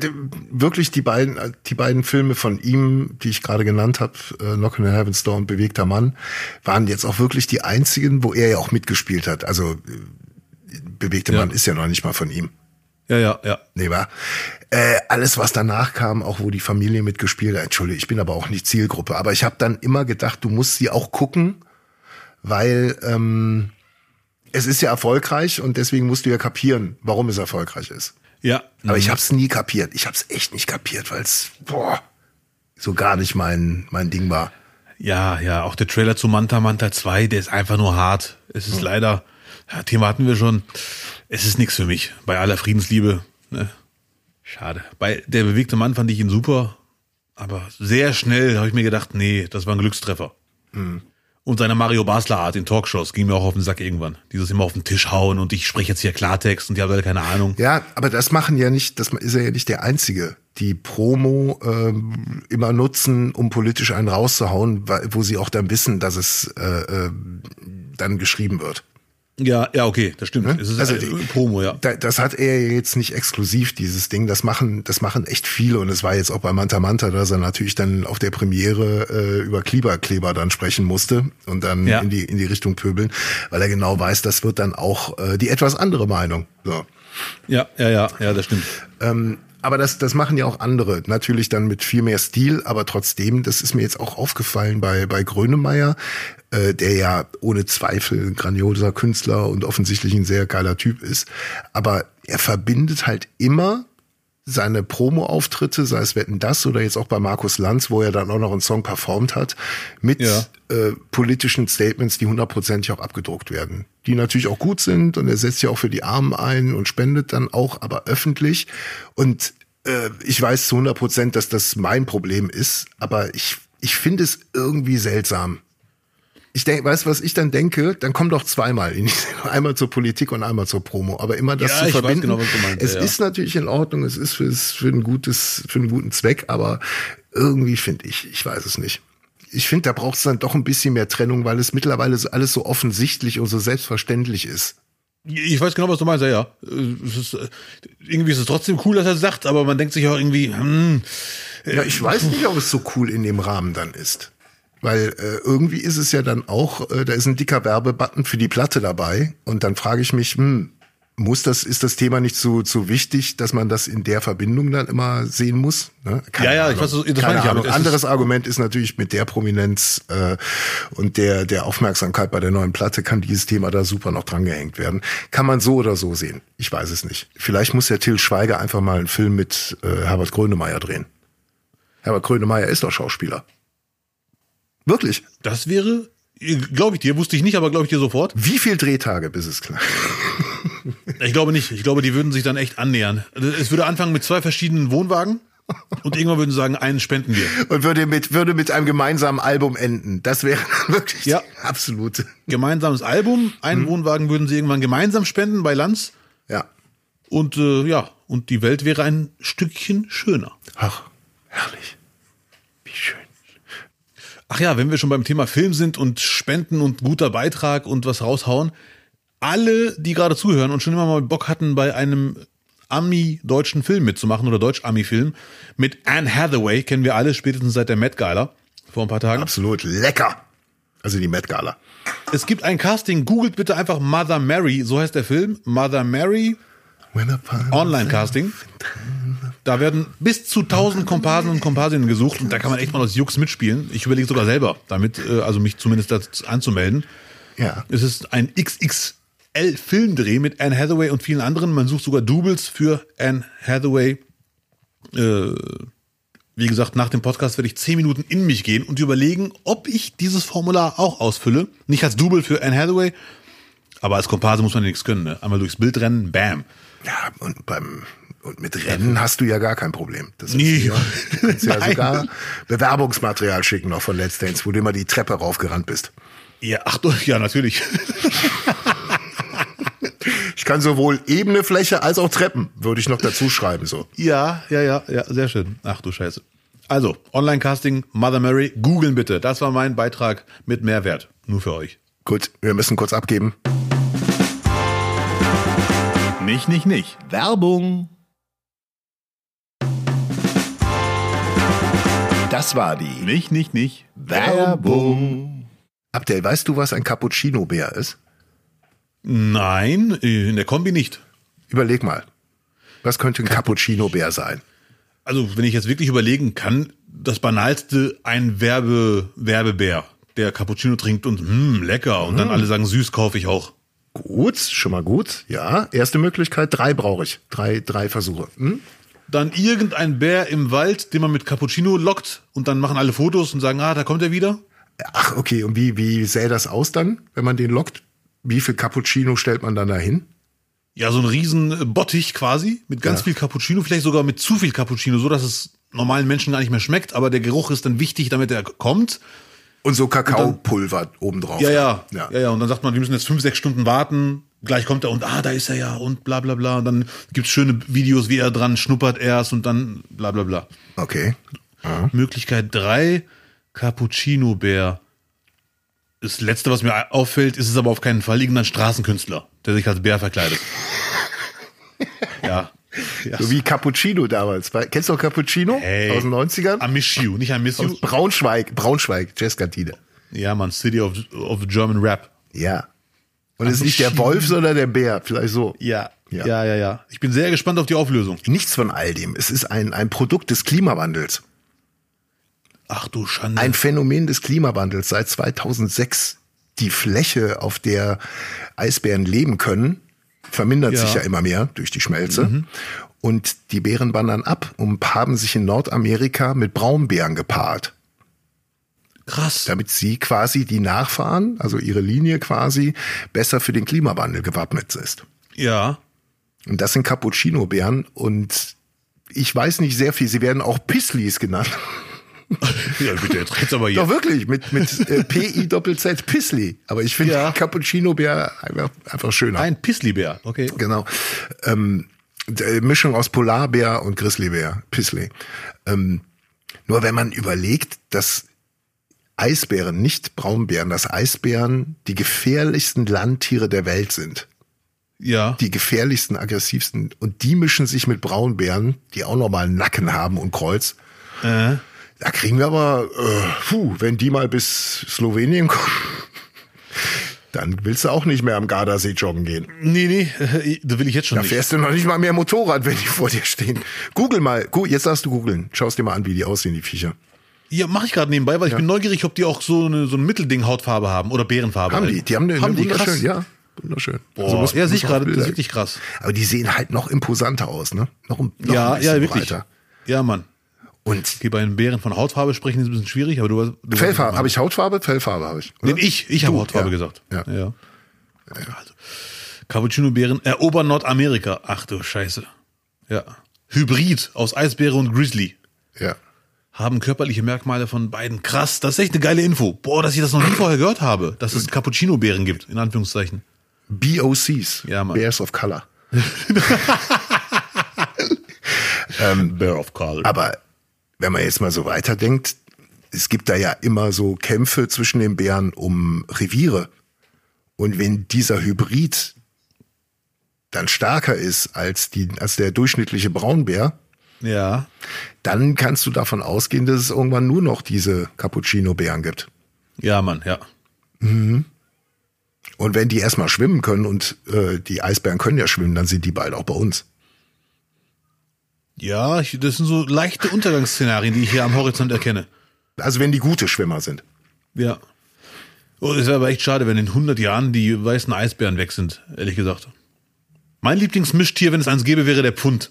wirklich die beiden, äh, die beiden Filme von ihm, die ich gerade genannt habe, äh, Knockin' on Heaven's Door und Bewegter Mann, waren jetzt auch wirklich die einzigen, wo er ja auch mitgespielt hat. Also äh, Bewegte Ja. Mann ist ja noch nicht mal von ihm. Ja, ja, ja. Nee, war. Äh, alles, was danach kam, auch wo die Familie mitgespielt hat, Entschuldige, ich bin aber auch nicht Zielgruppe. Aber ich habe dann immer gedacht, du musst sie auch gucken, weil ähm, es ist ja erfolgreich und deswegen musst du ja kapieren, warum es erfolgreich ist. Ja. Aber ich habe es nie kapiert. Ich habe es echt nicht kapiert, weil es boah, so gar nicht mein mein Ding war. Ja, ja, auch der Trailer zu Manta Manta 2, der ist einfach nur hart. Es ist leider, ja, Thema hatten wir schon, es ist nichts für mich. Bei aller Friedensliebe, ne? Schade. Bei Der bewegte Mann fand ich ihn super, aber sehr schnell habe ich mir gedacht, nee, das war ein Glückstreffer. Und seine Mario Basler Art in Talkshows ging mir auch auf den Sack irgendwann. Dieses immer auf den Tisch hauen und ich spreche jetzt hier Klartext und die haben alle keine Ahnung. Ja, aber das machen ja nicht, das ist ja nicht der Einzige, die Promo ähm, immer nutzen, um politisch einen rauszuhauen, wo sie auch dann wissen, dass es äh, äh, dann geschrieben wird. Ja, ja, okay, das stimmt. Es ist Also also die- Promo, ja. Da, das hat er jetzt nicht exklusiv, dieses Ding. Das machen, das machen echt viele. Und es war jetzt auch bei Manta Manta, dass er natürlich dann auf der Premiere äh, über Kleberkleber dann sprechen musste und dann Ja. in, die, in die Richtung pöbeln, weil er genau weiß, das wird dann auch äh, die etwas andere Meinung. So. Ja, ja, ja, ja, das stimmt. Ähm, aber das, das machen ja auch andere. Natürlich dann mit viel mehr Stil, aber trotzdem, das ist mir jetzt auch aufgefallen bei, bei Grönemeyer, äh, der ja ohne Zweifel ein grandioser Künstler und offensichtlich ein sehr geiler Typ ist. Aber er verbindet halt immer seine Promo-Auftritte, sei es Wetten das oder jetzt auch bei Markus Lanz, wo er dann auch noch einen Song performt hat, mit Ja. äh, politischen Statements, die hundertprozentig auch abgedruckt werden. Die natürlich auch gut sind und er setzt ja auch für die Armen ein und spendet dann auch, aber öffentlich. Und äh, ich weiß zu 100 Prozent, dass das mein Problem ist, aber ich, ich finde es irgendwie seltsam. Ich denke, weißt du, was ich dann denke? Dann komm doch zweimal. In, einmal zur Politik und einmal zur Promo. Aber immer das Ja, zu ich weiß verbinden. genau, was du meinst, es ja. ist natürlich in Ordnung. Es ist für, für ein gutes, für einen guten Zweck. Aber irgendwie finde ich, ich weiß es nicht. Ich finde, da braucht es dann doch ein bisschen mehr Trennung, weil es mittlerweile alles so offensichtlich und so selbstverständlich ist. Ich weiß genau, was du meinst, ja, ja. Äh, ist, äh, irgendwie ist es trotzdem cool, dass er sagt, aber man denkt sich auch irgendwie, hm, Ja, ich weiß nicht, ob es so cool in dem Rahmen dann ist. Weil äh, irgendwie ist es ja dann auch, äh, da ist ein dicker Werbebutton für die Platte dabei. Und dann frage ich mich, hm, muss das, ist das Thema nicht so, so wichtig, dass man das in der Verbindung dann immer sehen muss? Ne? Keine Ja, ja, ich Ahnung. weiß, das meine Keine ich aber es Anderes Argument ist natürlich mit der Prominenz äh, und der, der Aufmerksamkeit bei der neuen Platte kann dieses Thema da super noch drangehängt werden. Kann man so oder so sehen. Ich weiß es nicht. Vielleicht muss der Till Schweiger einfach mal einen Film mit äh, Herbert Grönemeyer drehen. Herbert Grönemeyer ist doch Schauspieler. Wirklich? das wäre, glaube ich dir, wusste ich nicht, aber glaube ich dir sofort. Wie viel Drehtage, bis es klar? Ich glaube nicht. Ich glaube, die würden sich dann echt annähern. Es würde anfangen mit zwei verschiedenen Wohnwagen und irgendwann würden sie sagen, einen spenden wir. Und würde mit, würde mit einem gemeinsamen Album enden. Das wäre wirklich Ja. absolute. Gemeinsames Album, einen Wohnwagen würden sie irgendwann gemeinsam spenden bei Lanz Ja. und äh, ja, und die Welt wäre ein Stückchen schöner. Ach, herrlich. Ach ja, wenn wir schon beim Thema Film sind und Spenden und guter Beitrag und was raushauen, alle, die gerade zuhören und schon immer mal Bock hatten, bei einem Ami-deutschen Film mitzumachen oder Deutsch-Ami-Film mit Anne Hathaway, kennen wir alle spätestens seit der Met Gala vor ein paar Tagen. Absolut lecker. Also die Met Gala. Es gibt ein Casting, googelt bitte einfach Mother Mary, so heißt der Film, Mother Mary Online-Casting. Da werden bis zu 1000 Komparsen und Komparsinnen gesucht und da kann man echt mal aus Jux mitspielen. Ich überlege sogar selber, damit, äh, also mich zumindest dazu anzumelden. Ja. Es ist ein XXL-Filmdreh mit Anne Hathaway und vielen anderen. Man sucht sogar Doubles für Anne Hathaway. Äh, wie gesagt, nach dem Podcast werde ich 10 Minuten in mich gehen und überlegen, ob ich dieses Formular auch ausfülle. Nicht als Double für Anne Hathaway, aber als Komparse muss man nichts können. Ne? Einmal durchs Bild rennen, bam. Ja, und beim und mit Rennen hast du ja gar kein Problem. Das ist Nee. ja, du kannst ja sogar Bewerbungsmaterial schicken noch von Let's Dance, wo du immer die Treppe raufgerannt bist. Ja, ach doch, ja, natürlich. Ich kann sowohl ebene Fläche als auch Treppen, würde ich noch dazu schreiben, so. Ja, ja, ja, ja, sehr schön. Ach du Scheiße. Also, Online-Casting, Mother Mary, googeln bitte. Das war mein Beitrag mit Mehrwert. Nur für euch. Gut, wir müssen kurz abgeben. Nicht, nicht, nicht. Werbung. Das war die Nicht, nicht, nicht. Werbung. Abdel, weißt du, was ein Cappuccino-Bär ist? Nein, in der Kombi nicht. Überleg mal. Was könnte ein Cappuccino-Bär sein? Also, wenn ich jetzt wirklich überlegen kann, das Banalste ein Werbe, Werbebär, der Cappuccino trinkt und hm, lecker. Und dann alle sagen, süß kaufe ich auch. Gut, schon mal gut. Ja, erste Möglichkeit, drei brauche ich. Drei, drei Versuche. Hm? Dann irgendein Bär im Wald, den man mit Cappuccino lockt und dann machen alle Fotos und sagen, ah, da kommt er wieder. Ach, okay. Und wie, wie sähe das aus dann, wenn man den lockt? Wie viel Cappuccino stellt man dann dahin? Ja, so ein riesen Bottich quasi mit ganz Ja. viel Cappuccino, vielleicht sogar mit zu viel Cappuccino, so dass es normalen Menschen gar nicht mehr schmeckt, aber der Geruch ist dann wichtig, damit er kommt. Und so Kakaopulver obendrauf. Ja, ja, ja. ja, ja. Und dann sagt man, wir müssen jetzt fünf, sechs Stunden warten. Gleich kommt er und ah, da ist er ja und bla bla bla. Und dann gibt's schöne Videos, wie er dran schnuppert erst und dann bla bla bla. Okay. Möglichkeit drei Cappuccino-Bär. Das letzte, was mir auffällt, ist es aber auf keinen Fall irgendein Straßenkünstler, der sich als Bär verkleidet. ja. Ja. So wie Cappuccino damals. Kennst du noch Cappuccino Hey. aus den 90ern? I miss you, nicht I miss you. Aus Braunschweig, Braunschweig, Jazzkantine. Ja, man, City of, of German Rap. Ja. Und es ist nicht der Wolf, sondern der Bär. Vielleicht so. Ja. Ja. ja, ja, ja. Ich bin sehr gespannt auf die Auflösung. Nichts von all dem. Es ist ein, ein Produkt des Klimawandels. Ach du Schande. Ein Phänomen des Klimawandels seit 2006. Die Fläche, auf der Eisbären leben können, vermindert Ja. sich ja immer mehr durch die Schmelze. Und die Bären wandern ab und haben sich in Nordamerika mit Braunbären gepaart. Krass. damit sie quasi die Nachfahren, also ihre Linie quasi, besser für den Klimawandel gewappnet ist. Ja. Und das sind Cappuccino-Bären und ich weiß nicht sehr viel, sie werden auch Pisslis genannt. ja, bitte, jetzt red's aber hier. Doch wirklich, mit, mit äh, P-I-Doppel-Z, Pissli. Aber ich finde Ja. Cappuccino-Bär einfach, einfach schöner. Ein Pisslibär, okay. Genau. Ähm, d- Mischung aus Polarbär und Grizzlybär, Pissli. Ähm, nur wenn man überlegt, dass Eisbären, nicht Braunbären, dass Eisbären die gefährlichsten Landtiere der Welt sind. Ja. Die gefährlichsten, aggressivsten. Und die mischen sich mit Braunbären, die auch nochmal einen Nacken haben und Kreuz. Äh, Da kriegen wir aber, äh, puh, wenn die mal bis Slowenien kommen, dann willst du auch nicht mehr am Gardasee joggen gehen. nee, nee, äh, da will ich jetzt schon Da nicht. fährst du noch nicht mal mehr Motorrad, wenn die vor dir stehen. Google mal, jetzt darfst du googeln. Schau dir mal an, wie die aussehen, die Viecher. Ja, mache ich gerade nebenbei, weil ich bin neugierig, ob die auch so eine so ein Mittelding Hautfarbe haben oder Bärenfarbe. Haben die? Die haben eine, haben eine die krass. wunderschön, ja, wunderschön. Boah, Also muss- ja, muss sehe ich auch gerade, das ist wirklich krass. Aber die sehen halt noch imposanter aus, ne? Noch, ein- noch ja, ja, wirklich. breiter. Ja, Mann. Und Okay, bei den Bären von Hautfarbe sprechen ist ein bisschen schwierig, aber du, du Fellfarbe, habe ich Hautfarbe? Fellfarbe habe ich. oder? Nee, ich, ich habe Hautfarbe ja. gesagt. Ja. ja. Also, Cappuccino-Bären erobern Nordamerika. Ach du Scheiße. Ja. Hybrid aus Eisbäre und Grizzly. Ja. Haben körperliche Merkmale von beiden. Krass, das ist echt eine geile Info. Boah, dass ich das noch nie vorher gehört habe, dass es Cappuccino-Bären gibt, in Anführungszeichen. BOCs. Ja, Mann. Bears of Color. Bear of Color. Aber wenn man jetzt mal so weiterdenkt, es gibt da ja immer so Kämpfe zwischen den Bären um Reviere. Und wenn dieser Hybrid dann stärker ist als, die, als der durchschnittliche Braunbär, Ja. dann kannst du davon ausgehen, dass es irgendwann nur noch diese Cappuccino-Bären gibt. Ja, Mann, ja. Und wenn die erstmal schwimmen können und äh, die Eisbären können ja schwimmen, dann sind die bald auch bei uns. Ja, ich, das sind so leichte Untergangsszenarien, die ich hier am Horizont erkenne. Also wenn die gute Schwimmer sind. Ja. Oh, es wäre aber echt schade, wenn in 100 Jahren die weißen Eisbären weg sind, ehrlich gesagt. Mein Lieblingsmischtier, wenn es eins gäbe, wäre der Pfund.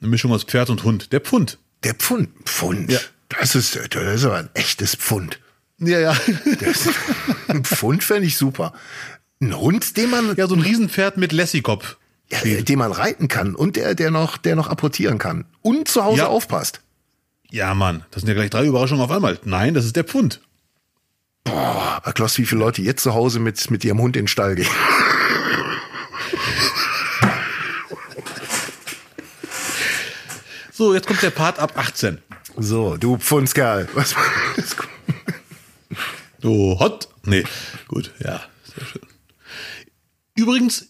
Eine Mischung aus Pferd und Hund. Der Pfund. Der Pfund. Pfund. Ja. Das, ist, das ist aber ein echtes Pfund. Ja, ja. Das, ein Pfund fände ich super. Ein Hund, den man, Ja, so ein Riesenpferd mit Lassie-Kopf. Ja, den man reiten kann und der, der noch, der noch apportieren kann und zu Hause Ja. aufpasst. Ja, Mann, das sind ja gleich drei Überraschungen auf einmal. Nein, das ist der Pfund. Boah, aber Klaus, wie viele Leute jetzt zu Hause mit, mit ihrem Hund in den Stall gehen? So, jetzt kommt der Part ab 18. So, du Pfundskerl. Was So, hot? Nee, gut, ja, sehr schön. Übrigens,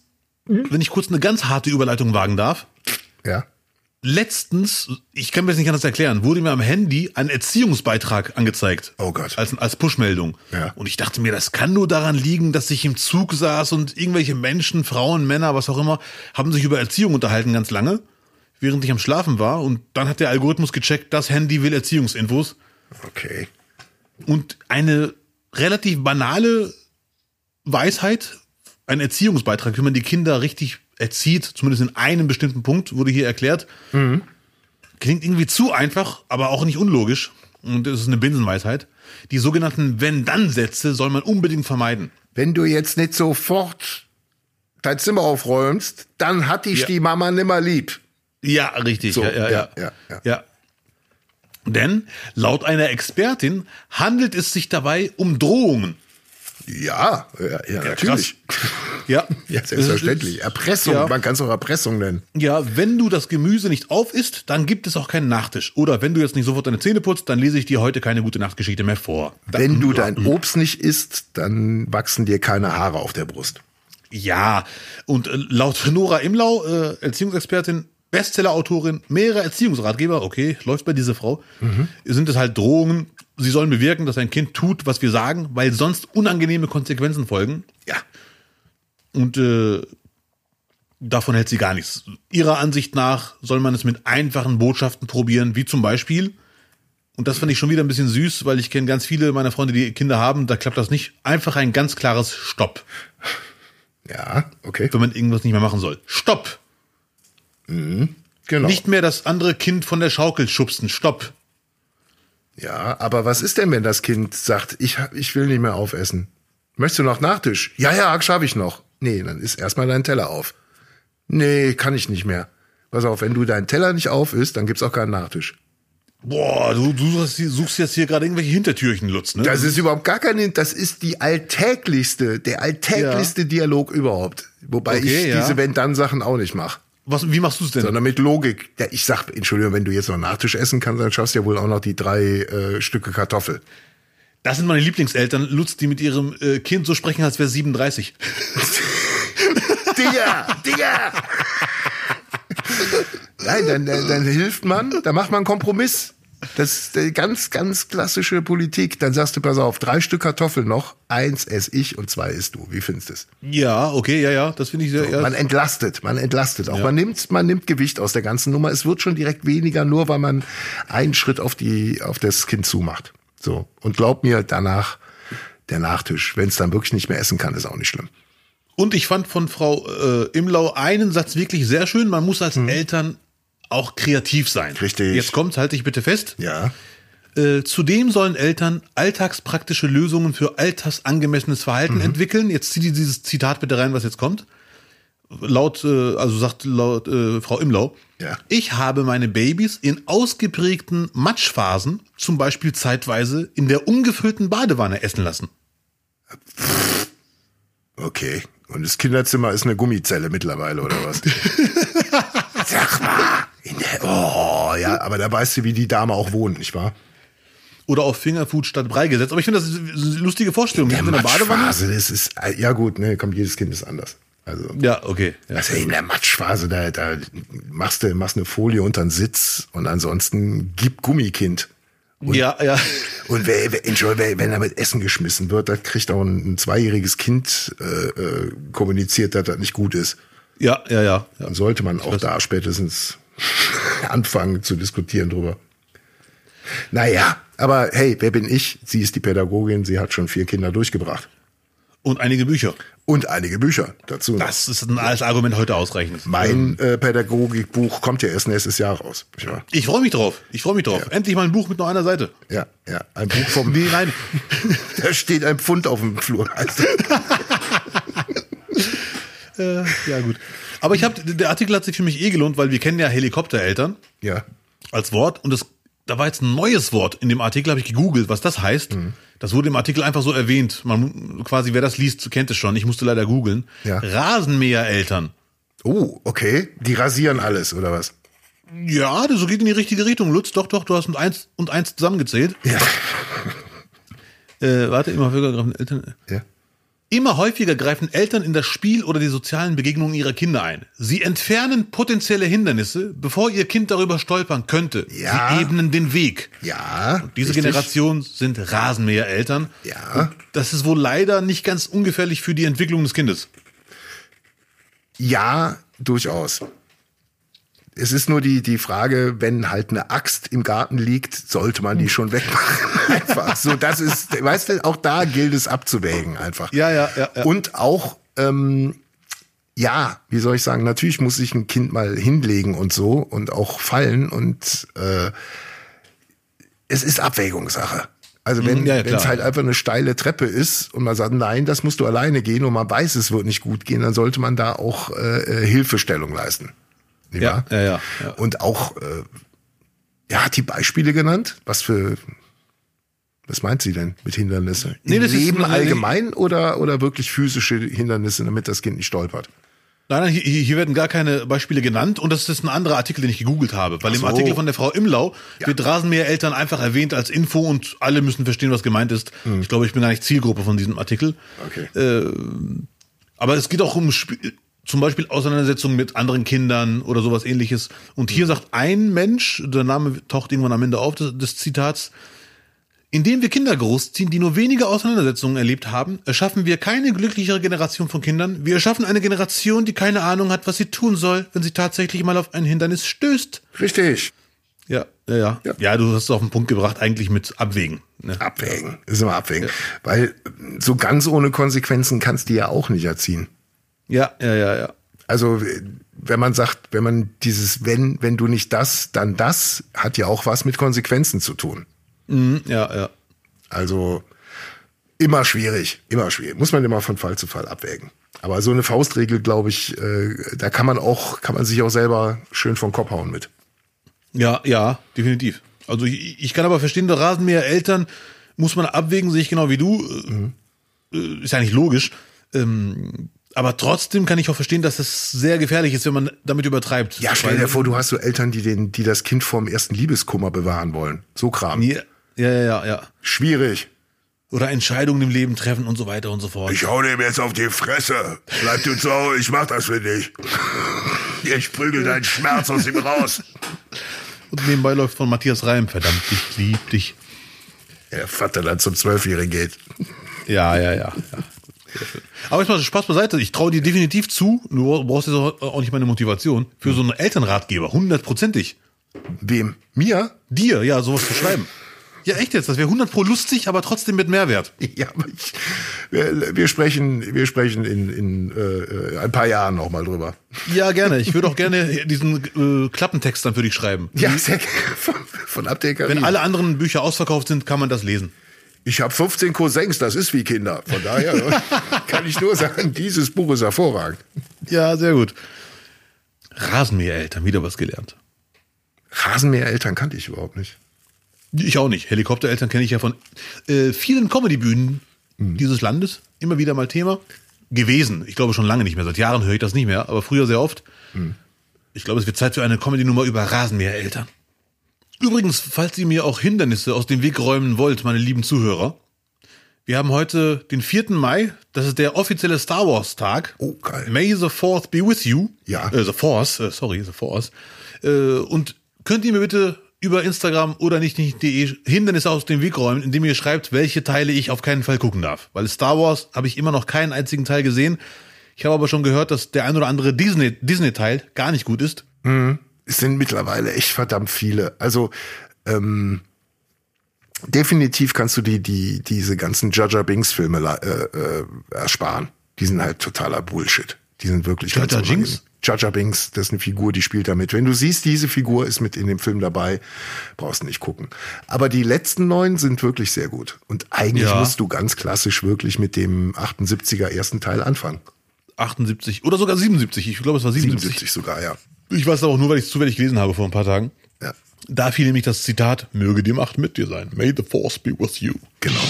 wenn ich kurz eine ganz harte Überleitung wagen darf, Ja. letztens, ich kann mir das nicht anders erklären, wurde mir am Handy ein Erziehungsbeitrag angezeigt. Oh Gott. Als, als Pushmeldung. Ja. Und ich dachte mir, das kann nur daran liegen, dass ich im Zug saß und irgendwelche Menschen, Frauen, Männer, was auch immer, haben sich über Erziehung unterhalten ganz lange, während ich am Schlafen war. Und dann hat der Algorithmus gecheckt, das Handy will Erziehungsinfos. Okay. Und eine relativ banale Weisheit, ein Erziehungsbeitrag, wie man die Kinder richtig erzieht, zumindest in einem bestimmten Punkt, wurde hier erklärt. Klingt irgendwie zu einfach, aber auch nicht unlogisch. Und es ist eine Binsenweisheit. Die sogenannten Wenn-Dann-Sätze soll man unbedingt vermeiden. Wenn du jetzt nicht sofort dein Zimmer aufräumst, dann hat dich Ja. die Mama nimmer lieb. Ja, richtig. So, ja, ja, ja. ja, ja. ja. Denn laut einer Expertin handelt es sich dabei um Drohungen. Ja, ja, ja, natürlich. Ja, Ja, selbstverständlich. Erpressung, Ja. man kann es auch Erpressung nennen. Ja, wenn du das Gemüse nicht auf isst, dann gibt es auch keinen Nachtisch. Oder wenn du jetzt nicht sofort deine Zähne putzt, dann lese ich dir heute keine gute Nachtgeschichte mehr vor. Da, Wenn du dein Obst nicht isst, dann wachsen dir keine Haare auf der Brust. ja, und äh, laut Nora Imlau, äh, Erziehungsexpertin, Bestseller-Autorin, mehrere Erziehungsratgeber, okay, läuft bei dieser Frau, sind es halt Drohungen. Sie sollen bewirken, dass ein Kind tut, was wir sagen, weil sonst unangenehme Konsequenzen folgen. Ja. Und äh, davon hält sie gar nichts. Ihrer Ansicht nach soll man es mit einfachen Botschaften probieren, wie zum Beispiel, und das fand ich schon wieder ein bisschen süß, weil ich kenne ganz viele meiner Freunde, die Kinder haben, da klappt das nicht. Einfach ein ganz klares Stopp, Ja, okay. wenn man irgendwas nicht mehr machen soll. Stopp! Genau. Nicht mehr das andere Kind von der Schaukel schubsen. Stopp! Ja, aber was ist denn, wenn das Kind sagt, ich, ich will nicht mehr aufessen? Möchtest du noch Nachtisch? Ja, ja, schaffe ich noch. Nee, dann isst erstmal deinen Teller auf. Nee, kann ich nicht mehr. Pass auf, wenn du deinen Teller nicht auf isst, dann gibt's auch keinen Nachtisch. Boah, du, du suchst, jetzt hier gerade irgendwelche Hintertürchen, Lutz, ne? Das ist überhaupt gar keine, das ist die alltäglichste, der alltäglichste Dialog überhaupt. Wobei Okay, ich ja. diese Wenn-Dann-Sachen auch nicht mache. Was, wie machst du es denn? Sondern mit Logik. Ja, ich sag, Entschuldigung, wenn du jetzt noch Nachtisch essen kannst, dann schaffst du ja wohl auch noch die drei äh, Stücke Kartoffel. Das sind meine Lieblingseltern, Lutz, die mit ihrem äh, Kind so sprechen, als wäre 37. Digga, Digga! Nein, dann, dann, dann hilft man, da macht man einen Kompromiss. Das ist eine ganz, ganz klassische Politik. Dann sagst du, pass auf, drei Stück Kartoffeln noch, eins esse ich und zwei isst du. Wie findest du es? Ja, okay, ja, ja, das finde ich sehr. ja, Man entlastet, man entlastet. Auch man nimmt, man nimmt Gewicht aus der ganzen Nummer. Es wird schon direkt weniger, nur weil man einen Schritt auf die, auf das Kind zumacht. So. Und glaub mir, danach der Nachtisch. Wenn es dann wirklich nicht mehr essen kann, ist auch nicht schlimm. Und ich fand von Frau äh, Imlau einen Satz wirklich sehr schön. Man muss als Eltern auch kreativ sein. Richtig. Jetzt kommt's, halte ich bitte fest. Ja. Äh, zudem sollen Eltern alltagspraktische Lösungen für altersangemessenes Verhalten Mhm. entwickeln. Jetzt zieh dir dieses Zitat bitte rein, was jetzt kommt. Laut, äh, also sagt laut äh, Frau Imlau, Ja. ich habe meine Babys in ausgeprägten Matschphasen, zum Beispiel zeitweise in der ungefüllten Badewanne essen lassen. Okay. Und das Kinderzimmer ist eine Gummizelle mittlerweile, oder was? Sag mal. Oh, ja, aber da weißt du, wie die Dame auch wohnt, nicht wahr? Oder auf Fingerfood statt Brei gesetzt. Aber ich finde, das ist eine lustige Vorstellung. In der. Matschphase, das ist, ja gut, ne, kommt, jedes Kind ist anders. Also, Ja, okay. Ja. also in der Matschphase, da, da machst du, machst eine Folie unter den Sitz und ansonsten gib Gummikind. ja, ja. Und wer, wer, Entschuldigung, wenn da mit Essen geschmissen wird, da kriegt auch ein, ein zweijähriges Kind äh, äh, kommuniziert, dass das nicht gut ist. Ja, ja, ja. ja. Dann sollte man auch da spätestens anfangen zu diskutieren drüber. Naja, aber hey, wer bin ich? Sie ist die Pädagogin, sie hat schon vier Kinder durchgebracht. Und einige Bücher. Und einige Bücher dazu. Das ist ein als Argument heute ausreichend. Mein äh, Pädagogikbuch kommt ja erst nächstes Jahr raus. wahr? Ich freue mich drauf. Ich freue mich drauf. Endlich mal ein Buch mit nur einer Seite. Ja, ja, ein Buch vom. Nee, nein. da steht ein Pfund auf dem Flur. Äh, ja, gut. Aber ich habe, der Artikel hat sich für mich eh gelohnt, weil wir kennen ja Helikoptereltern ja, als Wort und es, da war jetzt ein neues Wort in dem Artikel, habe ich gegoogelt, was das heißt. Mhm. Das wurde im Artikel einfach so erwähnt. Man quasi, wer das liest, kennt es schon. Ich musste leider googeln. Ja. Rasenmähereltern. Oh, okay. Die rasieren alles, oder was? Ja, das geht in die richtige Richtung, Lutz. Doch, doch, du hast mit eins und eins zusammengezählt. Ja. Äh, warte, immer greifen Eltern. ja. Immer häufiger greifen Eltern in das Spiel oder die sozialen Begegnungen ihrer Kinder ein. Sie entfernen potenzielle Hindernisse, bevor ihr Kind darüber stolpern könnte. Ja. Sie ebnen den Weg. Ja. Diese richtig. Generation sind Rasenmähereltern. Ja. Das ist wohl leider nicht ganz ungefährlich für die Entwicklung des Kindes. Ja, durchaus. Es ist nur die, die Frage, wenn halt eine Axt im Garten liegt, sollte man die schon wegmachen. Einfach so, das ist, weißt du, auch da gilt es abzuwägen einfach. Ja, ja, ja, ja. Und auch, ähm, ja, wie soll ich sagen, natürlich muss sich ein Kind mal hinlegen und so und auch fallen und äh, es ist Abwägungssache. Also wenn Mhm, ja, es halt einfach eine steile Treppe ist und man sagt, nein, das musst du alleine gehen und man weiß, es wird nicht gut gehen, dann sollte man da auch äh, äh, Hilfestellung leisten. Nicht Ja, ja, ja, ja. Und auch, äh, er hat die Beispiele genannt. Was für, was meint sie denn mit Hindernisse? Nee, Im Leben allgemein oder, oder wirklich physische Hindernisse, damit das Kind nicht stolpert? Nein, nein, hier, hier werden gar keine Beispiele genannt und das ist ein anderer Artikel, den ich gegoogelt habe. Weil Ach im so. Artikel von der Frau Imlau Ja. wird Rasenmähereltern einfach erwähnt als Info und alle müssen verstehen, was gemeint ist. Ich glaube, ich bin gar nicht Zielgruppe von diesem Artikel. Okay. Aber es geht auch um Sp zum Beispiel Auseinandersetzungen mit anderen Kindern oder sowas ähnliches. Und hier sagt ein Mensch, der Name taucht irgendwann am Ende auf des, des Zitats, indem wir Kinder großziehen, die nur wenige Auseinandersetzungen erlebt haben, erschaffen wir keine glücklichere Generation von Kindern. Wir erschaffen eine Generation, die keine Ahnung hat, was sie tun soll, wenn sie tatsächlich mal auf ein Hindernis stößt. Richtig. Ja, ja, ja. Ja. Ja, du hast es auf den Punkt gebracht, eigentlich mit Abwägen. Ne? Abwägen. Ist immer abwägen. Weil so ganz ohne Konsequenzen kannst du ja auch nicht erziehen. Ja, ja, ja, ja. Also wenn man sagt, wenn man dieses wenn, wenn du nicht das, dann das, hat ja auch was mit Konsequenzen zu tun. Mhm, ja, ja. Also immer schwierig, immer schwierig. Muss man immer von Fall zu Fall abwägen. Aber so eine Faustregel, glaube ich, äh, da kann man auch, kann man sich auch selber schön vom Kopf hauen mit. Ja, ja, definitiv. Also ich, ich kann aber verstehen, der Rasenmäher-Eltern muss man abwägen, sehe ich genau wie du. Äh, Ist ja nicht logisch. Ähm, aber trotzdem kann ich auch verstehen, dass es sehr gefährlich ist, wenn man damit übertreibt. Ja, stell dir vor, du hast so Eltern, die, den, die das Kind vorm ersten Liebeskummer bewahren wollen. So Kram. Ja, ja, ja, ja. Schwierig. Oder Entscheidungen im Leben treffen und so weiter und so fort. Ich hau dem jetzt auf die Fresse. Bleib du zu Hause, ich mach das für dich. Ich prügel deinen Schmerz aus ihm raus. Und nebenbei läuft von Matthias Reim, verdammt, ich lieb dich. Der Vater dann zum Zwölfjährigen geht. Ja, ja, ja. ja. Sehr schön. Aber jetzt mal Spaß beiseite. Ich traue dir definitiv zu, du brauchst jetzt auch auch nicht meine Motivation, für so einen Elternratgeber, hundertprozentig. Wem? Mir? Dir, ja, sowas zu schreiben. Ja, echt jetzt, das wäre 100 pro lustig, aber trotzdem mit Mehrwert. Ja, aber ich, wir, wir sprechen, wir sprechen in, in äh, ein paar Jahren noch mal drüber. Ja, gerne. Ich würde auch gerne diesen äh, Klappentext dann für dich schreiben. Ja, sehr gerne. Von, von Abdecker. Wenn alle anderen Bücher ausverkauft sind, kann man das lesen. Ich habe 15 Cousins, das ist wie Kinder. Von daher kann ich nur sagen, dieses Buch ist hervorragend. Ja, sehr gut. Rasenmähereltern, wieder was gelernt. Rasenmähereltern kannte ich überhaupt nicht. Ich auch nicht. Helikoptereltern kenne ich ja von äh, vielen Comedy-Bühnen Mhm. dieses Landes. Immer wieder mal Thema. Gewesen. Ich glaube schon lange nicht mehr. Seit Jahren höre ich das nicht mehr, aber früher sehr oft. Mhm. Ich glaube, es wird Zeit für eine Comedy-Nummer über Rasenmähereltern. Übrigens, falls ihr mir auch Hindernisse aus dem Weg räumen wollt, meine lieben Zuhörer. Wir haben heute den 4. Mai. Das ist der offizielle Star Wars Tag. Oh, geil. May the Fourth be with you. Ja. Äh, the Force, äh, sorry, the Force. Äh, und könnt ihr mir bitte über Instagram oder nicht nicht.de Hindernisse aus dem Weg räumen, indem ihr schreibt, welche Teile ich auf keinen Fall gucken darf. Weil Star Wars habe ich immer noch keinen einzigen Teil gesehen. Ich habe aber schon gehört, dass der ein oder andere Disney Disney Teil gar nicht gut ist. Es sind mittlerweile echt verdammt viele. Also ähm, definitiv kannst du die, die diese ganzen Jaja Binks Filme äh, äh, ersparen. Die sind halt totaler Bullshit. Die sind wirklich unangenehm. Binks? Jaja Binks, das ist eine Figur, die spielt damit. Wenn du siehst, diese Figur ist mit in dem Film dabei, brauchst du nicht gucken. Aber die letzten neun sind wirklich sehr gut. Und eigentlich Ja. musst du ganz klassisch wirklich mit dem 78er ersten Teil anfangen. 78 oder sogar 77. Ich glaube, es war 77. 77 sogar, ja. Ich weiß aber auch nur, weil ich es zufällig gelesen habe vor ein paar Tagen. Ja, Da fiel nämlich das Zitat, möge die Macht mit dir sein. May the Force be with you. genau.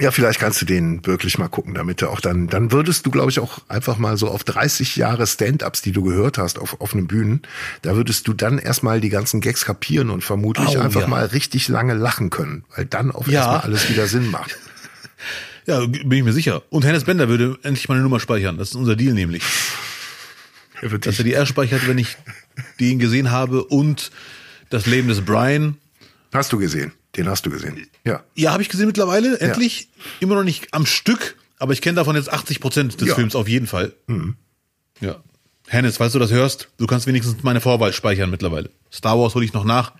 Ja, vielleicht kannst du den wirklich mal gucken, damit du auch dann, dann würdest du, glaube ich, auch einfach mal so auf 30 Jahre Stand-ups, die du gehört hast auf offenen Bühnen, da würdest du dann erstmal die ganzen Gags kapieren und vermutlich Oh, einfach ja. mal richtig lange lachen können, weil dann auf Ja. erstmal alles wieder Sinn macht. Ja, bin ich mir sicher. Und Hennes Bender würde endlich meine Nummer speichern. Das ist unser Deal nämlich. Er Dass er die R speichert, wenn ich den gesehen habe und das Leben des Brian. hast du gesehen? Den hast du gesehen. Ja. Ja, habe ich gesehen mittlerweile, endlich. Immer noch nicht am Stück, aber ich kenne davon jetzt 80 Prozent des Ja. Films auf jeden Fall. Ja. Hennes, falls du das hörst, du kannst wenigstens meine Vorwahl speichern mittlerweile. Star Wars hole ich noch nach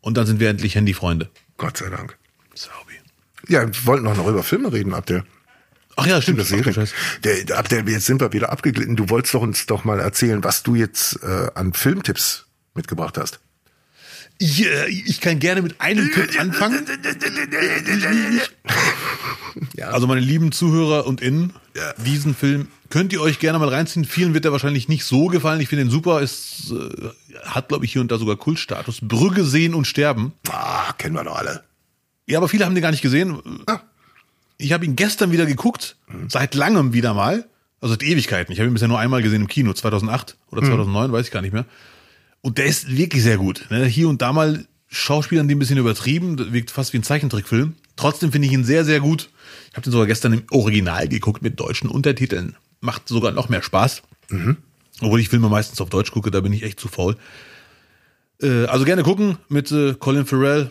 und dann sind wir endlich Handyfreunde. Gott sei Dank. Saubi. Ja, wir wollten auch noch über Filme reden, Abdel. Ach ja, stimmt. Serien. Scheiß. Der, der, Abdel, jetzt sind wir wieder abgeglitten. Du wolltest doch uns doch mal erzählen, was du jetzt äh, an Filmtipps mitgebracht hast. Ich, äh, ich kann gerne mit einem Tipp anfangen. Ja. Also meine lieben Zuhörer und Innen, Ja. diesen Film könnt ihr euch gerne mal reinziehen. Vielen wird er wahrscheinlich nicht so gefallen. Ich finde ihn super. Es äh, hat, glaube ich, hier und da sogar Kultstatus. Brügge sehen und sterben. Ah, kennen wir doch alle. Ja, aber viele haben den gar nicht gesehen. Ah. Ich habe ihn gestern wieder geguckt. Seit langem wieder mal. Also seit Ewigkeiten. Ich habe ihn bisher nur einmal gesehen im Kino, 2008 oder 2009, weiß ich gar nicht mehr. Und der ist wirklich sehr gut. Ne? Hier und da mal Schauspielern die ein bisschen übertrieben, das wirkt fast wie ein Zeichentrickfilm. Trotzdem finde ich ihn sehr, sehr gut. Ich habe den sogar gestern im Original geguckt mit deutschen Untertiteln. Macht sogar noch mehr Spaß. Obwohl ich Filme meistens auf Deutsch gucke, da bin ich echt zu faul. Äh, also gerne gucken mit äh, Colin Farrell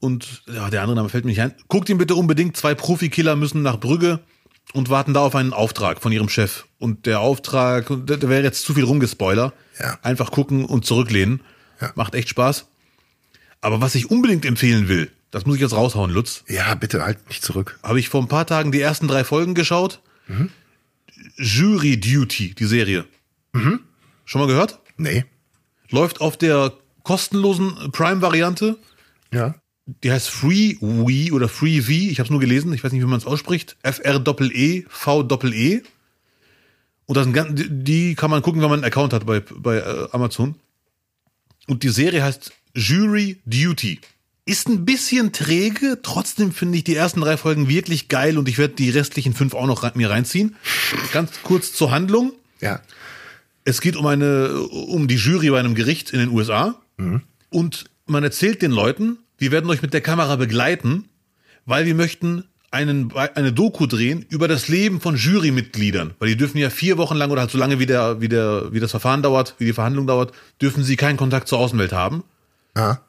und ja, der andere Name fällt mir nicht ein. Guckt ihn bitte unbedingt. Zwei Profikiller müssen nach Brügge und warten da auf einen Auftrag von ihrem Chef. Und der Auftrag, der, der wäre jetzt zu viel rumgespoiler. Ja. Einfach gucken und zurücklehnen. Ja. Macht echt Spaß. Aber was ich unbedingt empfehlen will, das muss ich jetzt raushauen, Lutz, Ja, bitte halt nicht zurück. habe ich vor ein paar Tagen die ersten drei Folgen geschaut. Jury Duty, die Serie. Schon mal gehört? Nee. Läuft auf der kostenlosen Prime-Variante. Ja. Die heißt Free We oder Free V. Ich habe es nur gelesen. Ich weiß nicht, wie man es ausspricht. F R Doppel E. Und das sind ganz, die- die kann man gucken, wenn man einen Account hat bei bei äh, Amazon. Und die Serie heißt Jury Duty. Ist ein bisschen träge, trotzdem finde ich die ersten drei Folgen wirklich geil und ich werde die restlichen fünf auch noch mir reinziehen. Ganz kurz zur Handlung. Ja. Es geht um eine, um die Jury bei einem Gericht in den USA. Mhm. Und man erzählt den Leuten, wir werden euch mit der Kamera begleiten, weil wir möchten einen, eine Doku drehen über das Leben von Jurymitgliedern. Weil die dürfen ja vier Wochen lang oder halt so lange wie, der, wie, der, wie das Verfahren dauert, wie die Verhandlung dauert, dürfen sie keinen Kontakt zur Außenwelt haben. Aha.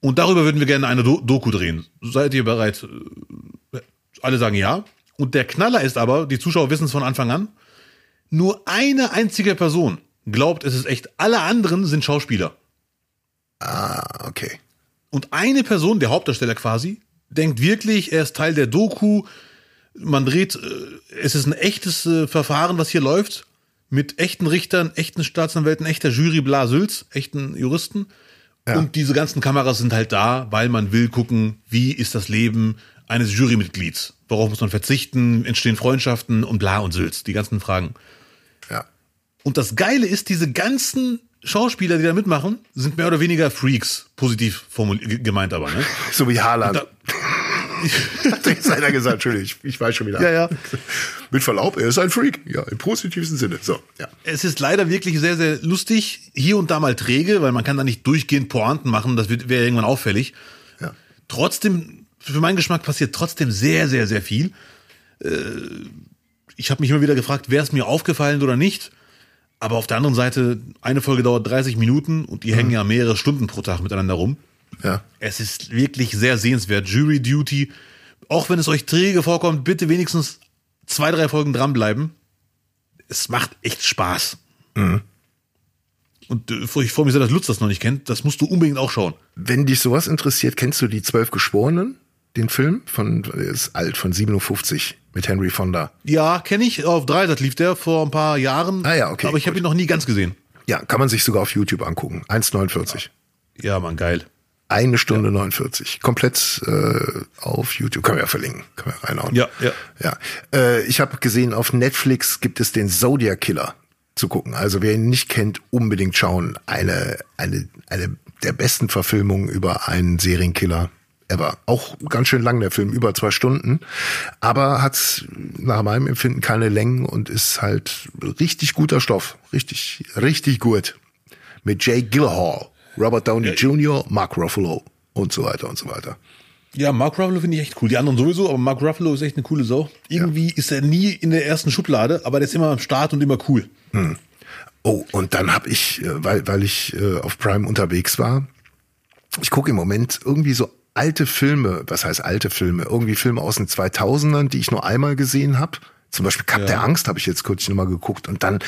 Und darüber würden wir gerne eine Do Doku drehen. Seid ihr bereit? Alle sagen ja. Und der Knaller ist aber, die Zuschauer wissen es von Anfang an, nur eine einzige Person glaubt, es ist echt. Alle anderen sind Schauspieler. Ah, okay. Und eine Person, der Hauptdarsteller quasi, denkt wirklich, er ist Teil der Doku. Man dreht, äh, es ist ein echtes äh, Verfahren, was hier läuft. Mit echten Richtern, echten Staatsanwälten, echter Jury, bla, Sülz, echten Juristen. Ja. Und diese ganzen Kameras sind halt da, weil man will gucken, wie ist das Leben eines Jurymitglieds. Worauf muss man verzichten? Entstehen Freundschaften und bla und Sülz. Die ganzen Fragen. Ja. Und das Geile ist, diese ganzen Schauspieler, die da mitmachen, sind mehr oder weniger Freaks, positiv gemeint aber, ne? So wie Haaland. Hat jetzt einer gesagt, Entschuldigung, ich, ich weiß schon wieder. Ja, ja. Mit Verlaub, er ist ein Freak. Ja, im positivsten Sinne. So, ja. Es ist leider wirklich sehr, sehr lustig. Hier und da mal träge, weil man kann da nicht durchgehend Pointen machen. Das wäre irgendwann auffällig. Ja. Trotzdem, für meinen Geschmack passiert trotzdem sehr, sehr, sehr viel. Äh, ich habe mich immer wieder gefragt, wäre es mir aufgefallen oder nicht. Aber auf der anderen Seite, eine Folge dauert 30 Minuten und die mhm. hängen ja mehrere Stunden pro Tag miteinander rum. Ja. Es ist wirklich sehr sehenswert. Jury Duty. Auch wenn es euch träge vorkommt, bitte wenigstens zwei, drei Folgen dranbleiben. Es macht echt Spaß. Mhm. Und äh, ich freue mich sehr, dass Lutz das noch nicht kennt. Das musst du unbedingt auch schauen. Wenn dich sowas interessiert, kennst du die Zwölf Geschworenen? Den Film von, ist alt, von 57 mit Henry Fonda. Ja, kenne ich. Auf Dreisat lief der vor ein paar Jahren. Ah ja, okay. Aber ich habe ihn noch nie ganz gesehen. Ja, kann man sich sogar auf YouTube angucken. 1,49. Ja, man, geil. Eine Stunde ja. 49. Komplett äh, auf YouTube. Können wir ja verlinken. Können wir reinhauen. Ja, ja. ja. Äh, ich habe gesehen, auf Netflix gibt es den Zodiac Killer zu gucken. Also wer ihn nicht kennt, unbedingt schauen. Eine, eine, eine der besten Verfilmungen über einen Serienkiller ever. Auch ganz schön lang der Film, über zwei Stunden. Aber hat nach meinem Empfinden keine Längen und ist halt richtig guter Stoff. Richtig, richtig gut. Mit Jay Gyllenhaal, Robert Downey. Jr., Mark Ruffalo und so weiter und so weiter. Ja, Mark Ruffalo finde ich echt cool. Die anderen sowieso, aber Mark Ruffalo ist echt eine coole Sau. Irgendwie ja. ist er nie in der ersten Schublade, aber der ist immer am Start und immer cool. Hm. Oh, und dann habe ich, äh, weil, weil ich äh, auf Prime unterwegs war, ich gucke im Moment irgendwie so alte Filme, was heißt alte Filme, irgendwie Filme aus den 2000ern, die ich nur einmal gesehen habe. Zum Beispiel Cup ja. der Angst habe ich jetzt kurz nochmal geguckt. Und dann,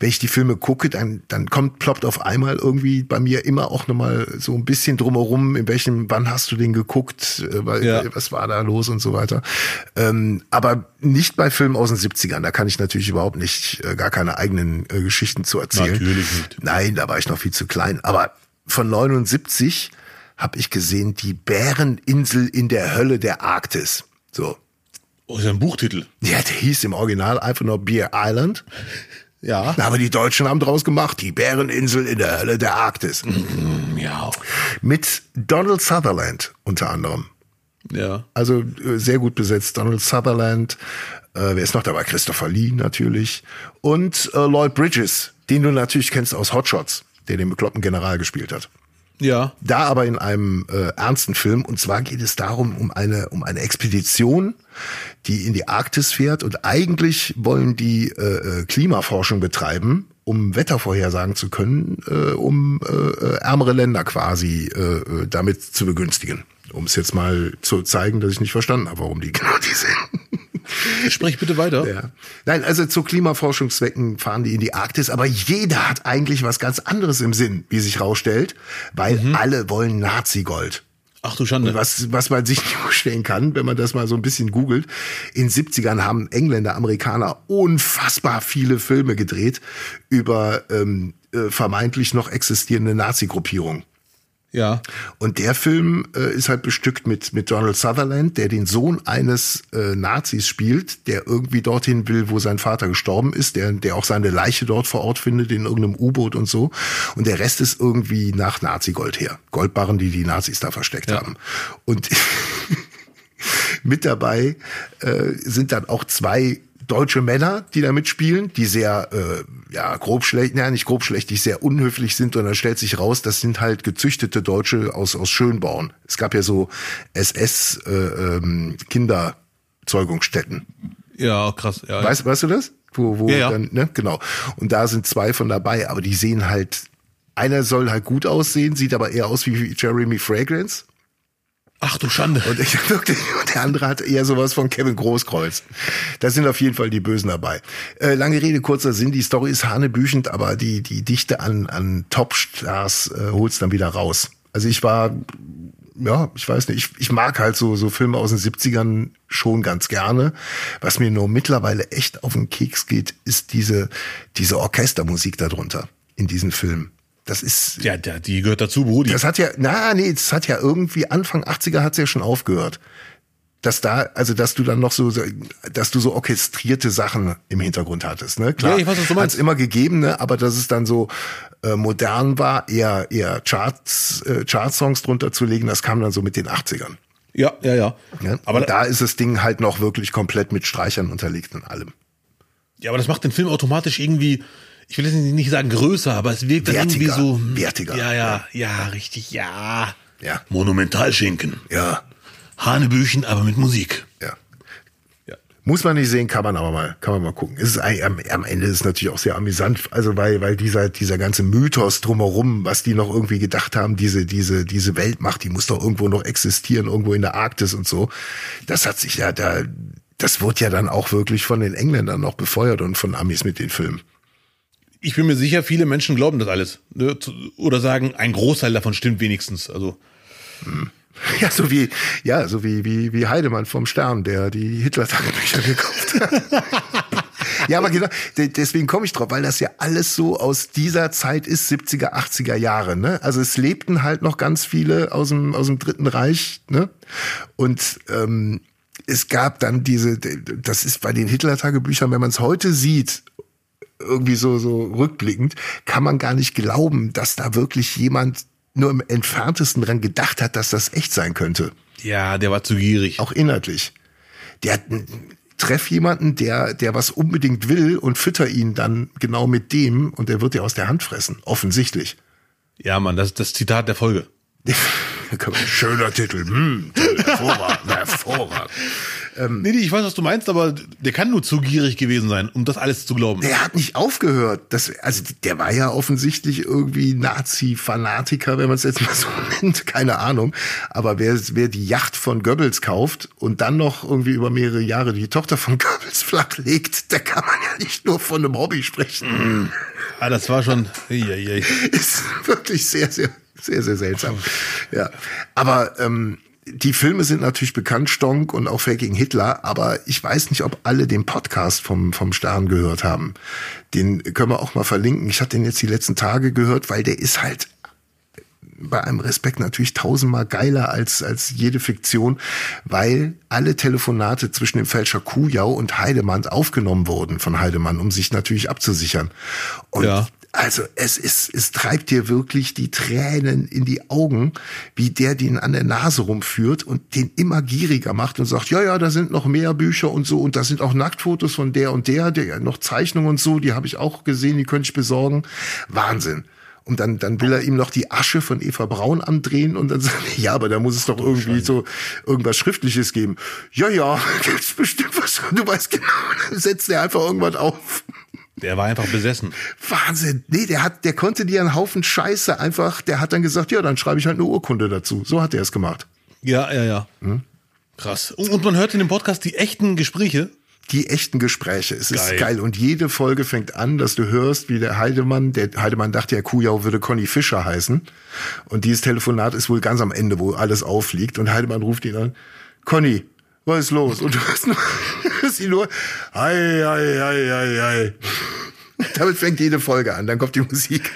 wenn ich die Filme gucke, dann, dann kommt, ploppt auf einmal irgendwie bei mir immer auch nochmal so ein bisschen drumherum, in welchem, wann hast du den geguckt, äh, ja. was war da los und so weiter. Ähm, aber nicht bei Filmen aus den 70ern. Da kann ich natürlich überhaupt nicht, äh, gar keine eigenen äh, Geschichten zu erzählen. Natürlich nicht. Nein, da war ich noch viel zu klein. Aber von 79 habe ich gesehen, die Bäreninsel in der Hölle der Arktis. So. Oh, ist ein Buchtitel. Ja, der hieß im Original einfach nur Beer Island. Ja. Aber die Deutschen haben draus gemacht, die Bäreninsel in der Hölle der Arktis. Mm, ja. Mit Donald Sutherland unter anderem. Ja. Also äh, sehr gut besetzt. Donald Sutherland. Äh, wer ist noch dabei? Christopher Lee natürlich. Und äh, Lloyd Bridges, den du natürlich kennst aus Hotshots, der den bekloppten General gespielt hat. Ja. Da aber in einem äh, ernsten Film. Und zwar geht es darum, um eine, um eine Expedition, die in die Arktis fährt. Und eigentlich wollen die äh, äh Klimaforschung betreiben, um Wettervorhersagen zu können, äh, um äh, äh, ärmere Länder quasi äh, äh damit zu begünstigen. Um es jetzt mal zu zeigen, dass ich nicht verstanden habe, warum die genau die sind. Sprich bitte weiter. Ja. Nein, also zu Klimaforschungszwecken fahren die in die Arktis, aber jeder hat eigentlich was ganz anderes im Sinn, wie sich rausstellt, weil mhm. alle wollen Nazi-Gold. Ach du Schande. Und was, was man sich nicht vorstellen kann, wenn man das mal so ein bisschen googelt. In 70ern haben Engländer, Amerikaner unfassbar viele Filme gedreht über ähm, äh, vermeintlich noch existierende Nazi-Gruppierungen. Ja. Und der Film äh, ist halt bestückt mit, mit Donald Sutherland, der den Sohn eines äh, Nazis spielt, der irgendwie dorthin will, wo sein Vater gestorben ist, der, der auch seine Leiche dort vor Ort findet, in irgendeinem U-Boot und so. Und der Rest ist irgendwie nach Nazi-Gold her. Goldbarren, die die Nazis da versteckt Ja. haben. Und mit dabei äh, sind dann auch zwei deutsche Männer, die da mitspielen, die sehr, äh, ja, grob schlecht, ja, nicht grob schlechtig, sehr unhöflich sind und dann stellt sich raus, das sind halt gezüchtete Deutsche aus, aus Schönborn. Es gab ja so SS äh, ähm, Kinderzeugungsstätten. Ja, krass. Ja, Weißt, weißt du das? Wo, wo Ja, ja. dann, ne? Genau. Und da sind zwei von dabei, aber die sehen halt, einer soll halt gut aussehen, sieht aber eher aus wie Jeremy Fragrance. Ach du Schande. Und ich und der andere hat eher sowas von Kevin Großkreuz. Da sind auf jeden Fall die Bösen dabei. Äh, lange Rede, kurzer Sinn. Die Story ist hanebüchend, aber die, die Dichte an, an Topstars äh, holt's dann wieder raus. Also ich war, ja, ich weiß nicht, ich, ich mag halt so, so Filme aus den 70ern schon ganz gerne. Was mir nur mittlerweile echt auf den Keks geht, ist diese, diese Orchestermusik darunter in diesen Filmen. Das ist, Ja, die gehört dazu, Brudi. das hat ja, na, nee, das hat ja irgendwie Anfang 80er hat's ja schon aufgehört. Dass da, also dass du dann noch so, dass du so orchestrierte Sachen im Hintergrund hattest, ne? Klar, Ja, ich weiß, was du meinst. hat's immer gegeben, ne? Aber dass es dann so äh, modern war, eher eher Charts, äh, Chartsongs drunter zu legen, das kam dann so mit den 80ern. ja, ja, ja. Ne? Aber, da ist das Ding halt noch wirklich komplett mit Streichern unterlegt und allem. ja, aber das macht den Film automatisch irgendwie, ich will jetzt nicht sagen größer, aber es wirkt Wertiger, irgendwie so. wertiger. Ja, ja, ja, richtig, ja. Ja. Monumentalschinken. Ja, Hanebüchen, aber mit Musik. ja. Ja. Muss man nicht sehen, kann man aber mal, kann man mal gucken. Es ist am, am Ende ist es natürlich auch sehr amüsant, also weil, weil dieser, dieser ganze Mythos drumherum, was die noch irgendwie gedacht haben, diese, diese, diese Weltmacht, die muss doch irgendwo noch existieren, irgendwo in der Arktis und so. Das hat sich ja da, das wurde ja dann auch wirklich von den Engländern noch befeuert und von Amis mit den Filmen. Ich bin mir sicher, viele Menschen glauben das alles. Ne? Oder sagen, ein Großteil davon stimmt wenigstens. Also, Ja, so wie, ja, so wie, wie, wie Heidemann vom Stern, der die Hitler-Tagebücher gekauft hat. ja, aber genau, de- deswegen komme ich drauf, weil das ja alles so aus dieser Zeit ist, 70er, 80er Jahre, ne? Also es lebten halt noch ganz viele aus dem, aus dem Dritten Reich, ne? Und, ähm, es gab dann diese, das ist bei den Hitler-Tagebüchern, wenn man es heute sieht, irgendwie so, so rückblickend, kann man gar nicht glauben, dass da wirklich jemand nur im entferntesten dran gedacht hat, dass das echt sein könnte. ja, der war zu gierig. Auch inhaltlich. Der hat, treff jemanden, der, der was unbedingt will und fütter ihn dann genau mit dem und der wird dir aus der Hand fressen. Offensichtlich. Ja, Mann, das ist das Zitat der Folge. Schöner Titel. Hm, hervorragend, hervorragend. Nee, nee, ich weiß, was du meinst, aber der kann nur zu gierig gewesen sein, um das alles zu glauben. Der hat nicht aufgehört. Das, also der war ja offensichtlich irgendwie Nazi-Fanatiker, wenn man es jetzt mal so nennt. Keine Ahnung. Aber wer, wer die Yacht von Goebbels kauft und dann noch irgendwie über mehrere Jahre die Tochter von Goebbels flachlegt, da kann man ja nicht nur von einem Hobby sprechen. Ah, das war schon. Ist wirklich sehr, sehr, sehr, sehr seltsam. Ja. Aber ähm, die Filme sind natürlich bekannt, Stonk und auch Faking Hitler, aber ich weiß nicht, ob alle den Podcast vom, vom Stern gehört haben. Den können wir auch mal verlinken. Ich hatte den jetzt die letzten Tage gehört, weil der ist halt bei einem Respekt natürlich tausendmal geiler als, als jede Fiktion, weil alle Telefonate zwischen dem Fälscher Kujau und Heidemann aufgenommen wurden von Heidemann, um sich natürlich abzusichern. Und Ja. Also es ist, es treibt dir wirklich die Tränen in die Augen, wie der den an der Nase rumführt und den immer gieriger macht und sagt, ja, ja, da sind noch mehr Bücher und so und da sind auch Nacktfotos von der und der, der noch Zeichnungen und so, die habe ich auch gesehen, die könnte ich besorgen. Wahnsinn. Und dann, dann will er ihm noch die Asche von Eva Braun andrehen und dann sagt er, ja, aber da muss es doch irgendwie so irgendwas Schriftliches geben. Ja, ja, gibt's bestimmt was. Du weißt genau, dann setzt er einfach irgendwas auf. Der war einfach besessen. Wahnsinn. Nee, der hat, der konnte dir einen Haufen Scheiße einfach, der hat dann gesagt, ja, dann schreibe ich halt eine Urkunde dazu. So hat er es gemacht. Ja, ja, ja. Krass. Und, und man hört in dem Podcast die echten Gespräche. Die echten Gespräche. Es ist Geil. geil. Und jede Folge fängt an, dass du hörst, wie der Heidemann, der Heidemann dachte ja, Kujau würde Conny Fischer heißen. Und dieses Telefonat ist wohl ganz am Ende, wo alles aufliegt. Und Heidemann ruft ihn an, Conny, was ist los? Und du hörst nur, hörst ihn nur, ei, ei, ei, ei, ei. Damit fängt jede Folge an, dann kommt die Musik.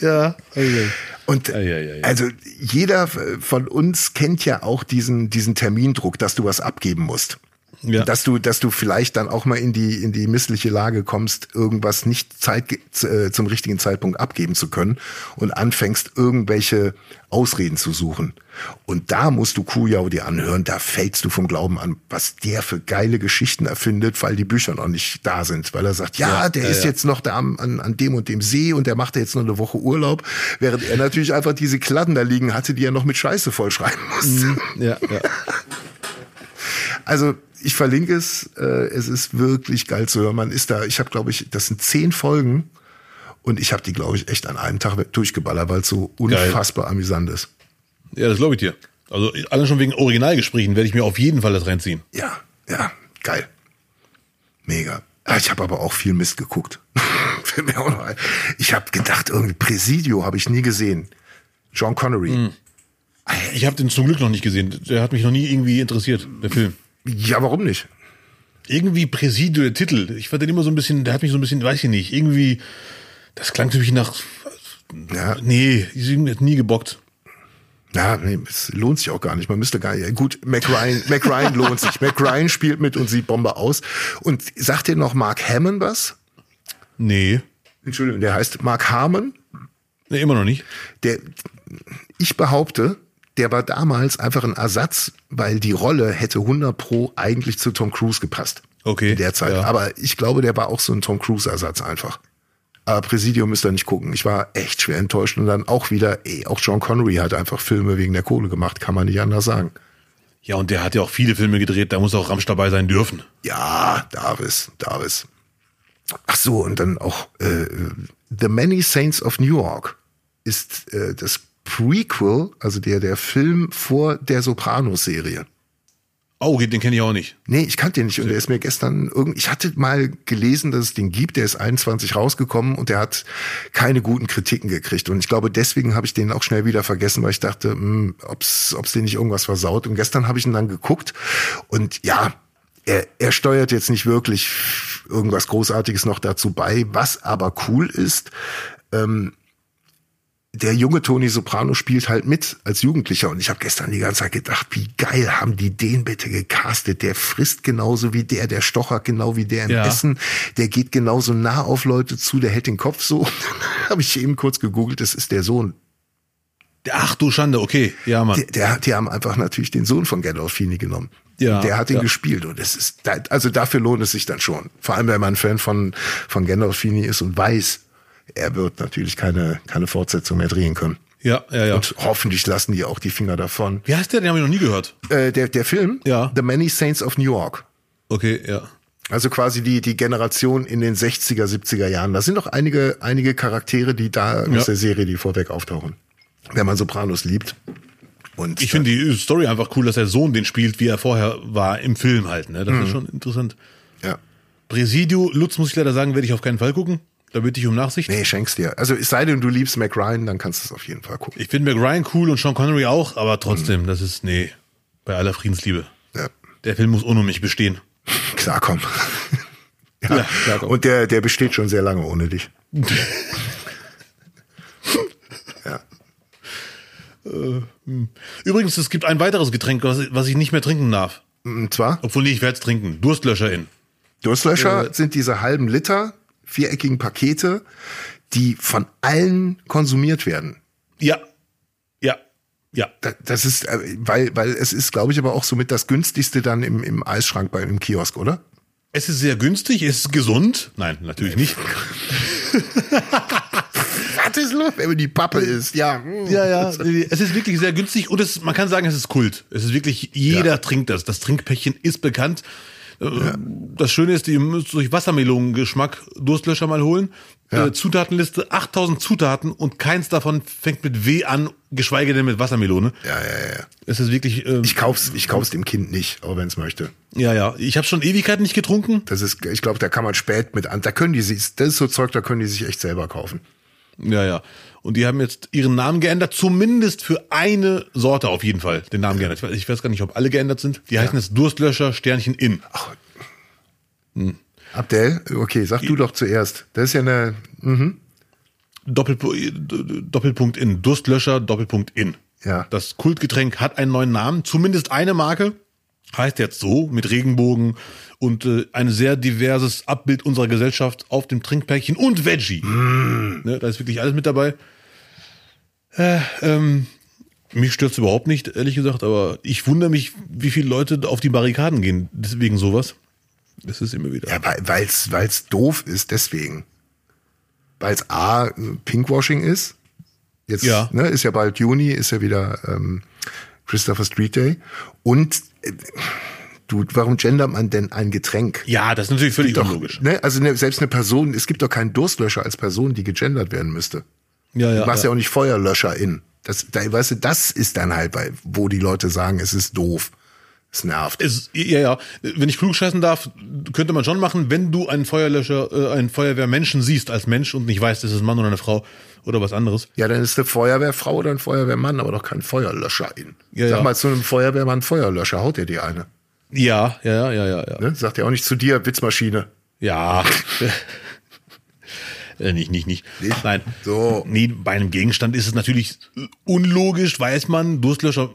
Ja. Okay. Und Ja, ja, ja, also jeder von uns kennt ja auch diesen, diesen Termindruck, dass du was abgeben musst. Ja. Dass du, dass du vielleicht dann auch mal in die, in die missliche Lage kommst, irgendwas nicht Zeit, äh, zum richtigen Zeitpunkt abgeben zu können und anfängst, irgendwelche Ausreden zu suchen. Und da musst du Kujau dir anhören, da fällst du vom Glauben an, was der für geile Geschichten erfindet, weil die Bücher noch nicht da sind. Weil er sagt, ja, Ja, der ja, ist ja. jetzt noch da an, an dem und dem See und der macht jetzt noch eine Woche Urlaub, während er natürlich einfach diese Kladden da liegen hatte, die er noch mit Scheiße vollschreiben musste. Ja, ja. Also ich verlinke es. Äh, es ist wirklich geil zu hören. Man ist da. Ich habe, glaube ich, das sind zehn Folgen und ich habe die, glaube ich, echt an einem Tag durchgeballert, weil es so unfassbar amüsant ist. Ja, das glaube ich dir. Also allein schon wegen Originalgesprächen werde ich mir auf jeden Fall das reinziehen. Ja, ja, geil, mega. Ah, Ich habe aber auch viel Mist geguckt. Ich habe gedacht, irgendwie Presidio habe ich nie gesehen. John Connery. Ich habe den zum Glück noch nicht gesehen. Der hat mich noch nie irgendwie interessiert, der Film. Ja, warum nicht? Irgendwie Präsidio, der Titel. Ich fand den immer so ein bisschen, der hat mich so ein bisschen, weiß ich nicht, irgendwie, das klang natürlich nach, Ja, nee, ich hat nie gebockt. Ja, nee, es lohnt sich auch gar nicht. Man müsste gar nicht. Gut, Mac Ryan, Mac Ryan lohnt sich. Mac Ryan spielt mit und sieht Bombe aus. Und sagt dir noch Mark Hammond was? Nee, Entschuldigung, der heißt Mark Harmon. nee immer noch nicht. Der, ich behaupte, der war damals einfach ein Ersatz, weil die Rolle hätte 100 pro eigentlich zu Tom Cruise gepasst. Okay, In der Zeit. ja. Aber ich glaube, der war auch so ein Tom Cruise Ersatz einfach. Aber Präsidium müsst ihr nicht gucken. Ich war echt schwer enttäuscht und dann auch wieder, ey, auch John Connery hat einfach Filme wegen der Kohle gemacht, kann man nicht anders sagen. Ja, und der hat ja auch viele Filme gedreht, da muss auch Ramsch dabei sein dürfen. Ja, Davis, Davis. Ach so, und dann auch äh, The Many Saints of Newark ist äh, das Prequel, also der der Film vor der Sopranos-Serie. Oh, den kenne ich auch nicht. Nee, ich kannte den nicht und der ist mir gestern irgend ich hatte mal gelesen, dass es den gibt, der ist 21 rausgekommen und der hat keine guten Kritiken gekriegt und ich glaube, deswegen habe ich den auch schnell wieder vergessen, weil ich dachte, hm, ob's ob's den nicht irgendwas versaut und gestern habe ich ihn dann geguckt und ja, er, er steuert jetzt nicht wirklich irgendwas großartiges noch dazu bei, was aber cool ist, der junge Tony Soprano spielt halt mit als Jugendlicher und ich habe gestern die ganze Zeit gedacht, wie geil haben die den bitte gecastet. Der frisst genauso wie der, der stochert genau wie der im Ja. Essen, der geht genauso nah auf Leute zu, der hält den Kopf so. habe ich eben kurz gegoogelt, das ist der Sohn. Ach du Schande, okay. Ja, Mann. Der, der, die haben einfach natürlich den Sohn von Gandolfini genommen. Ja, der hat ihn ja. gespielt und es ist, also dafür lohnt es sich dann schon. Vor allem, wenn man Fan von, von Gandolfini ist und weiß, er wird natürlich keine, keine Fortsetzung mehr drehen können. Ja, ja, ja. Und hoffentlich lassen die auch die Finger davon. Wie heißt der? Den habe ich noch nie gehört. Äh, der, der Film, Ja. The Many Saints of Newark. Okay, ja. Also quasi die, die Generation in den 60er, 70er Jahren. Da sind noch einige, einige Charaktere, die da Ja. aus der Serie, die vorweg auftauchen. Wenn man Sopranos liebt. Und Ich finde die Story einfach cool, dass der Sohn den spielt, wie er vorher war im Film halt. Ne? Das Mhm. ist schon interessant. ja. Presidio, Lutz, muss ich leider sagen, werde ich auf keinen Fall gucken. Da bitte ich um Nachsicht. Nee, schenk's dir. Also es sei denn, du liebst Mac Ryan, dann kannst du es auf jeden Fall gucken. Ich finde McRyan cool und Sean Connery auch, aber trotzdem, das ist, nee, bei aller Friedensliebe. Ja. Der Film muss ohne mich bestehen. Klarkommen. Ja, klarkommen. Und der, der besteht schon sehr lange ohne dich. ja. Übrigens, es gibt ein weiteres Getränk, was, was ich nicht mehr trinken darf. Und zwar, Obwohl, nee, ich werde es trinken. Durstlöscher in. Durstlöscher Äh. sind diese halben Liter, viereckigen Pakete, die von allen konsumiert werden. Ja. Ja. Ja. Da- Das ist, äh, weil, weil es ist, glaube ich, aber auch somit das günstigste dann im, im Eisschrank bei im Kiosk, oder? Es ist sehr günstig, es ist gesund. Nein, natürlich nicht. Was ist los, wenn man die Pappe ist? Ja. Ja, ja. Es ist wirklich sehr günstig und es, man kann sagen, es ist Kult. Es ist wirklich, jeder Ja. trinkt das. Das Trinkpäckchen ist bekannt. Äh, Das Schöne ist, ihr müsst durch Wassermelonengeschmack Durstlöscher mal holen. Ja. Äh, Zutatenliste, 8000 Zutaten und keins davon fängt mit W an, geschweige denn mit Wassermelone. Ja, ja, ja. Es ist wirklich, ähm, Ich kauf's, ich kauf's dem Kind nicht, auch wenn es möchte. ja, ja. Ich habe schon Ewigkeiten nicht getrunken. Das ist, ich glaube, da kann man spät mit an. Da können die sich, das ist so Zeug, da können die sich echt selber kaufen. Ja, ja. Und die haben jetzt ihren Namen geändert, zumindest für eine Sorte auf jeden Fall den Namen geändert. Ich weiß, ich weiß gar nicht, ob alle geändert sind. Die heißen jetzt Durstlöscher Sternchen in. Abdel, okay, sag du doch zuerst. Das ist ja eine, mhm. Doppelpu- Doppelpunkt in. Durstlöscher, Doppelpunkt in. Ja. Das Kultgetränk hat einen neuen Namen, zumindest eine Marke. Heißt jetzt so, mit Regenbogen und äh, ein sehr diverses Abbild unserer Gesellschaft auf dem Trinkpäckchen und Veggie. Ne, da ist wirklich alles mit dabei. Äh, ähm, mich stört's überhaupt nicht, ehrlich gesagt, aber ich wundere mich, wie viele Leute auf die Barrikaden gehen, deswegen sowas. Das ist immer wieder. Ja, weil es doof ist, deswegen. Weil es A, Pinkwashing ist. Jetzt Ja. Ne, ist ja bald Juni, ist ja wieder ähm, Christopher Street Day. Und du, warum gendert man denn ein Getränk? Ja, das ist natürlich völlig Doch, unlogisch. ne, also ne, selbst eine Person, es gibt doch keinen Durstlöscher als Person, die gegendert werden müsste. Ja, ja. Du machst ja. ja. auch nicht Feuerlöscher in. Das, da, weißt du, das ist dann halt, bei, wo die Leute sagen, es ist doof. Es nervt. Es, ja, ja. Wenn ich klug scheißen darf, könnte man schon machen, wenn du einen Feuerlöscher, äh, einen Feuerwehrmenschen siehst als Mensch und nicht weißt, ist es ein Mann oder eine Frau oder was anderes. Ja, dann ist eine Feuerwehrfrau oder ein Feuerwehrmann, aber doch kein Feuerlöscher in. Ja, Sag ja. mal zu einem Feuerwehrmann Feuerlöscher, haut dir die eine. Ja, ja, ja, ja, ja. Ne? Sagt ja auch nicht zu dir, Witzmaschine. Ja. Äh, nicht, nicht, nicht. Nicht? Nein. So. Nee, bei einem Gegenstand ist es natürlich unlogisch, weiß man, Durstlöscher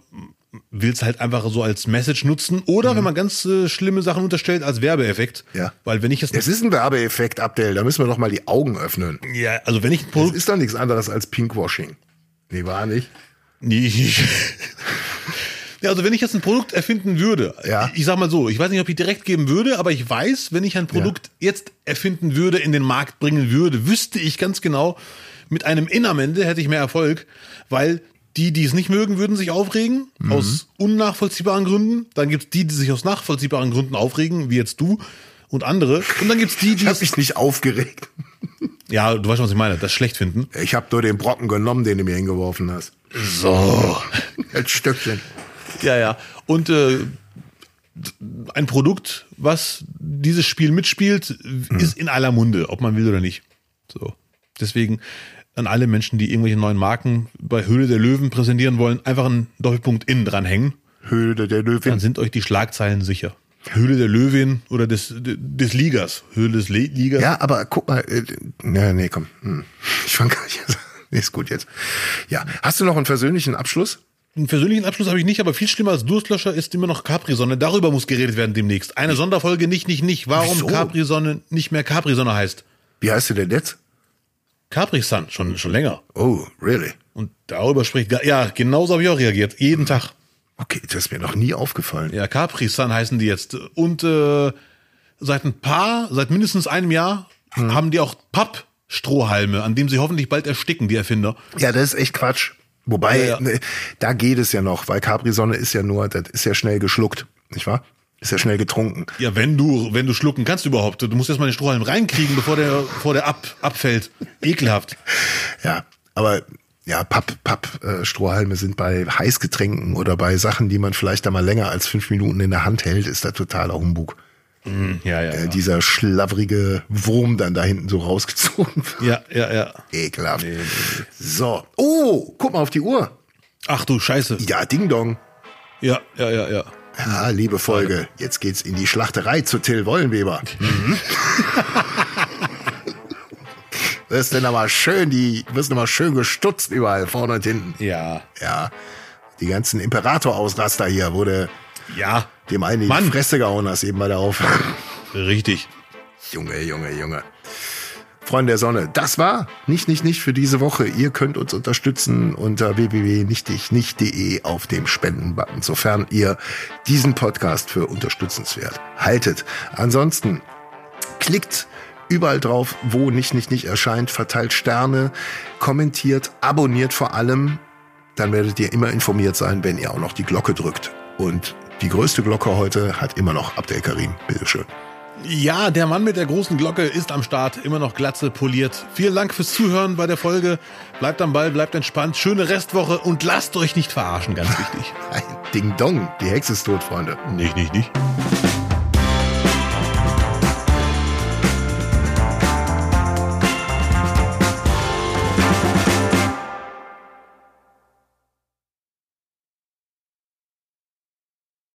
will es halt einfach so als Message nutzen oder wenn man ganz äh, schlimme Sachen unterstellt, als Werbeeffekt. Mhm. Ja. Weil wenn ich jetzt, Es ist ein Werbeeffekt, Abdel, da müssen wir doch mal die Augen öffnen. ja, also wenn ich ein Das Produkt ist doch nichts anderes als Pinkwashing. Nee, war nicht. Nee, ich, ja, also wenn ich jetzt ein Produkt erfinden würde, Ja. ich sag mal so, ich weiß nicht, ob ich direkt geben würde, aber ich weiß, wenn ich ein Produkt jetzt erfinden würde, in den Markt bringen würde, wüsste ich ganz genau, mit einem In am Ende hätte ich mehr Erfolg, weil die, die es nicht mögen, würden sich aufregen, aus unnachvollziehbaren Gründen. Dann gibt's die, die sich aus nachvollziehbaren Gründen aufregen, wie jetzt du und andere. Und dann gibt's die, die Ich habe es, mich nicht aufgeregt. ja, du weißt schon, was ich meine, das schlecht finden. Ich habe nur den Brocken genommen, den du mir hingeworfen hast. So. Ein Stückchen. Ja, ja. Und äh, ein Produkt, was dieses Spiel mitspielt, ist in aller Munde, ob man will oder nicht. So. Deswegen an alle Menschen, die irgendwelche neuen Marken bei Höhle der Löwen präsentieren wollen, einfach einen Doppelpunkt innen dranhängen. Höhle der Dann Löwin. sind euch die Schlagzeilen sicher. Höhle der Löwin oder des, des Ligers. Höhle des Le Ligers. Ja, aber guck mal. Äh, nee, nee, komm. Hm. Ich fang gar nicht. Nee, ist gut jetzt. Ja. Hast du noch einen persönlichen Abschluss? Einen persönlichen Abschluss habe ich nicht, aber viel schlimmer als Durstlöscher ist immer noch Capri-Sonne. Darüber muss geredet werden demnächst. Eine Sonderfolge nicht, nicht, nicht. Warum? Capri-Sonne nicht mehr Capri-Sonne heißt. Wie heißt du denn jetzt? Capri-Sun, schon, schon länger. Oh, really? Und darüber spricht, ja, genauso habe ich auch reagiert. Jeden Tag. Okay, das ist mir noch nie aufgefallen. Ja, Capri-Sun heißen die jetzt. Und äh, seit ein paar, seit mindestens einem Jahr haben die auch Pappstrohhalme, an dem sie hoffentlich bald ersticken, die Erfinder. Ja, das ist echt Quatsch. Wobei, Ja, ja. ne, da geht es ja noch, weil Capri-Sonne ist ja nur, das ist ja schnell geschluckt, nicht wahr? Ist ja schnell getrunken. Ja, wenn du, wenn du schlucken kannst überhaupt. Du musst erst mal den Strohhalm reinkriegen, bevor der, bevor der ab, abfällt. Ekelhaft. Ja, aber ja, Papp, Papp, äh, Strohhalme sind bei Heißgetränken oder bei Sachen, die man vielleicht da mal länger als fünf Minuten in der Hand hält, ist da totaler Humbug. Ja, ja. Äh, dieser schlavrige Wurm dann da hinten so rausgezogen wird. Ja, ja, ja. Ekelhaft. So. Oh, guck mal auf die Uhr. Ach du Scheiße. Ja, Ding Dong. Ja, ja, ja, ja. Ja, liebe Folge, jetzt geht's in die Schlachterei zu Till Wollenweber. Mhm. wirst du nochmal schön, die, wirst nochmal schön gestutzt überall, vorne und hinten. Ja. Ja, die ganzen Imperator-Ausraster hier, du Ja. dem einen in die Mann. Fresse gehauen hast, eben bei der Aufnahme. Richtig. Junge, Junge, Junge. Freunde der Sonne, das war nicht, nicht, nicht für diese Woche. Ihr könnt uns unterstützen unter www.nichtichnicht.de auf dem Spendenbutton, sofern ihr diesen Podcast für unterstützenswert haltet. Ansonsten klickt überall drauf, wo nicht, nicht, nicht erscheint, verteilt Sterne, kommentiert, abonniert vor allem. Dann werdet ihr immer informiert sein, wenn ihr auch noch die Glocke drückt. Und die größte Glocke heute hat immer noch Abdel Karim. Bitteschön. Ja, der Mann mit der großen Glocke ist am Start, immer noch glatze poliert. Vielen Dank fürs Zuhören bei der Folge. Bleibt am Ball, bleibt entspannt, schöne Restwoche und lasst euch nicht verarschen, ganz wichtig. Ding Dong, die Hexe ist tot, Freunde. nicht, nicht, nicht.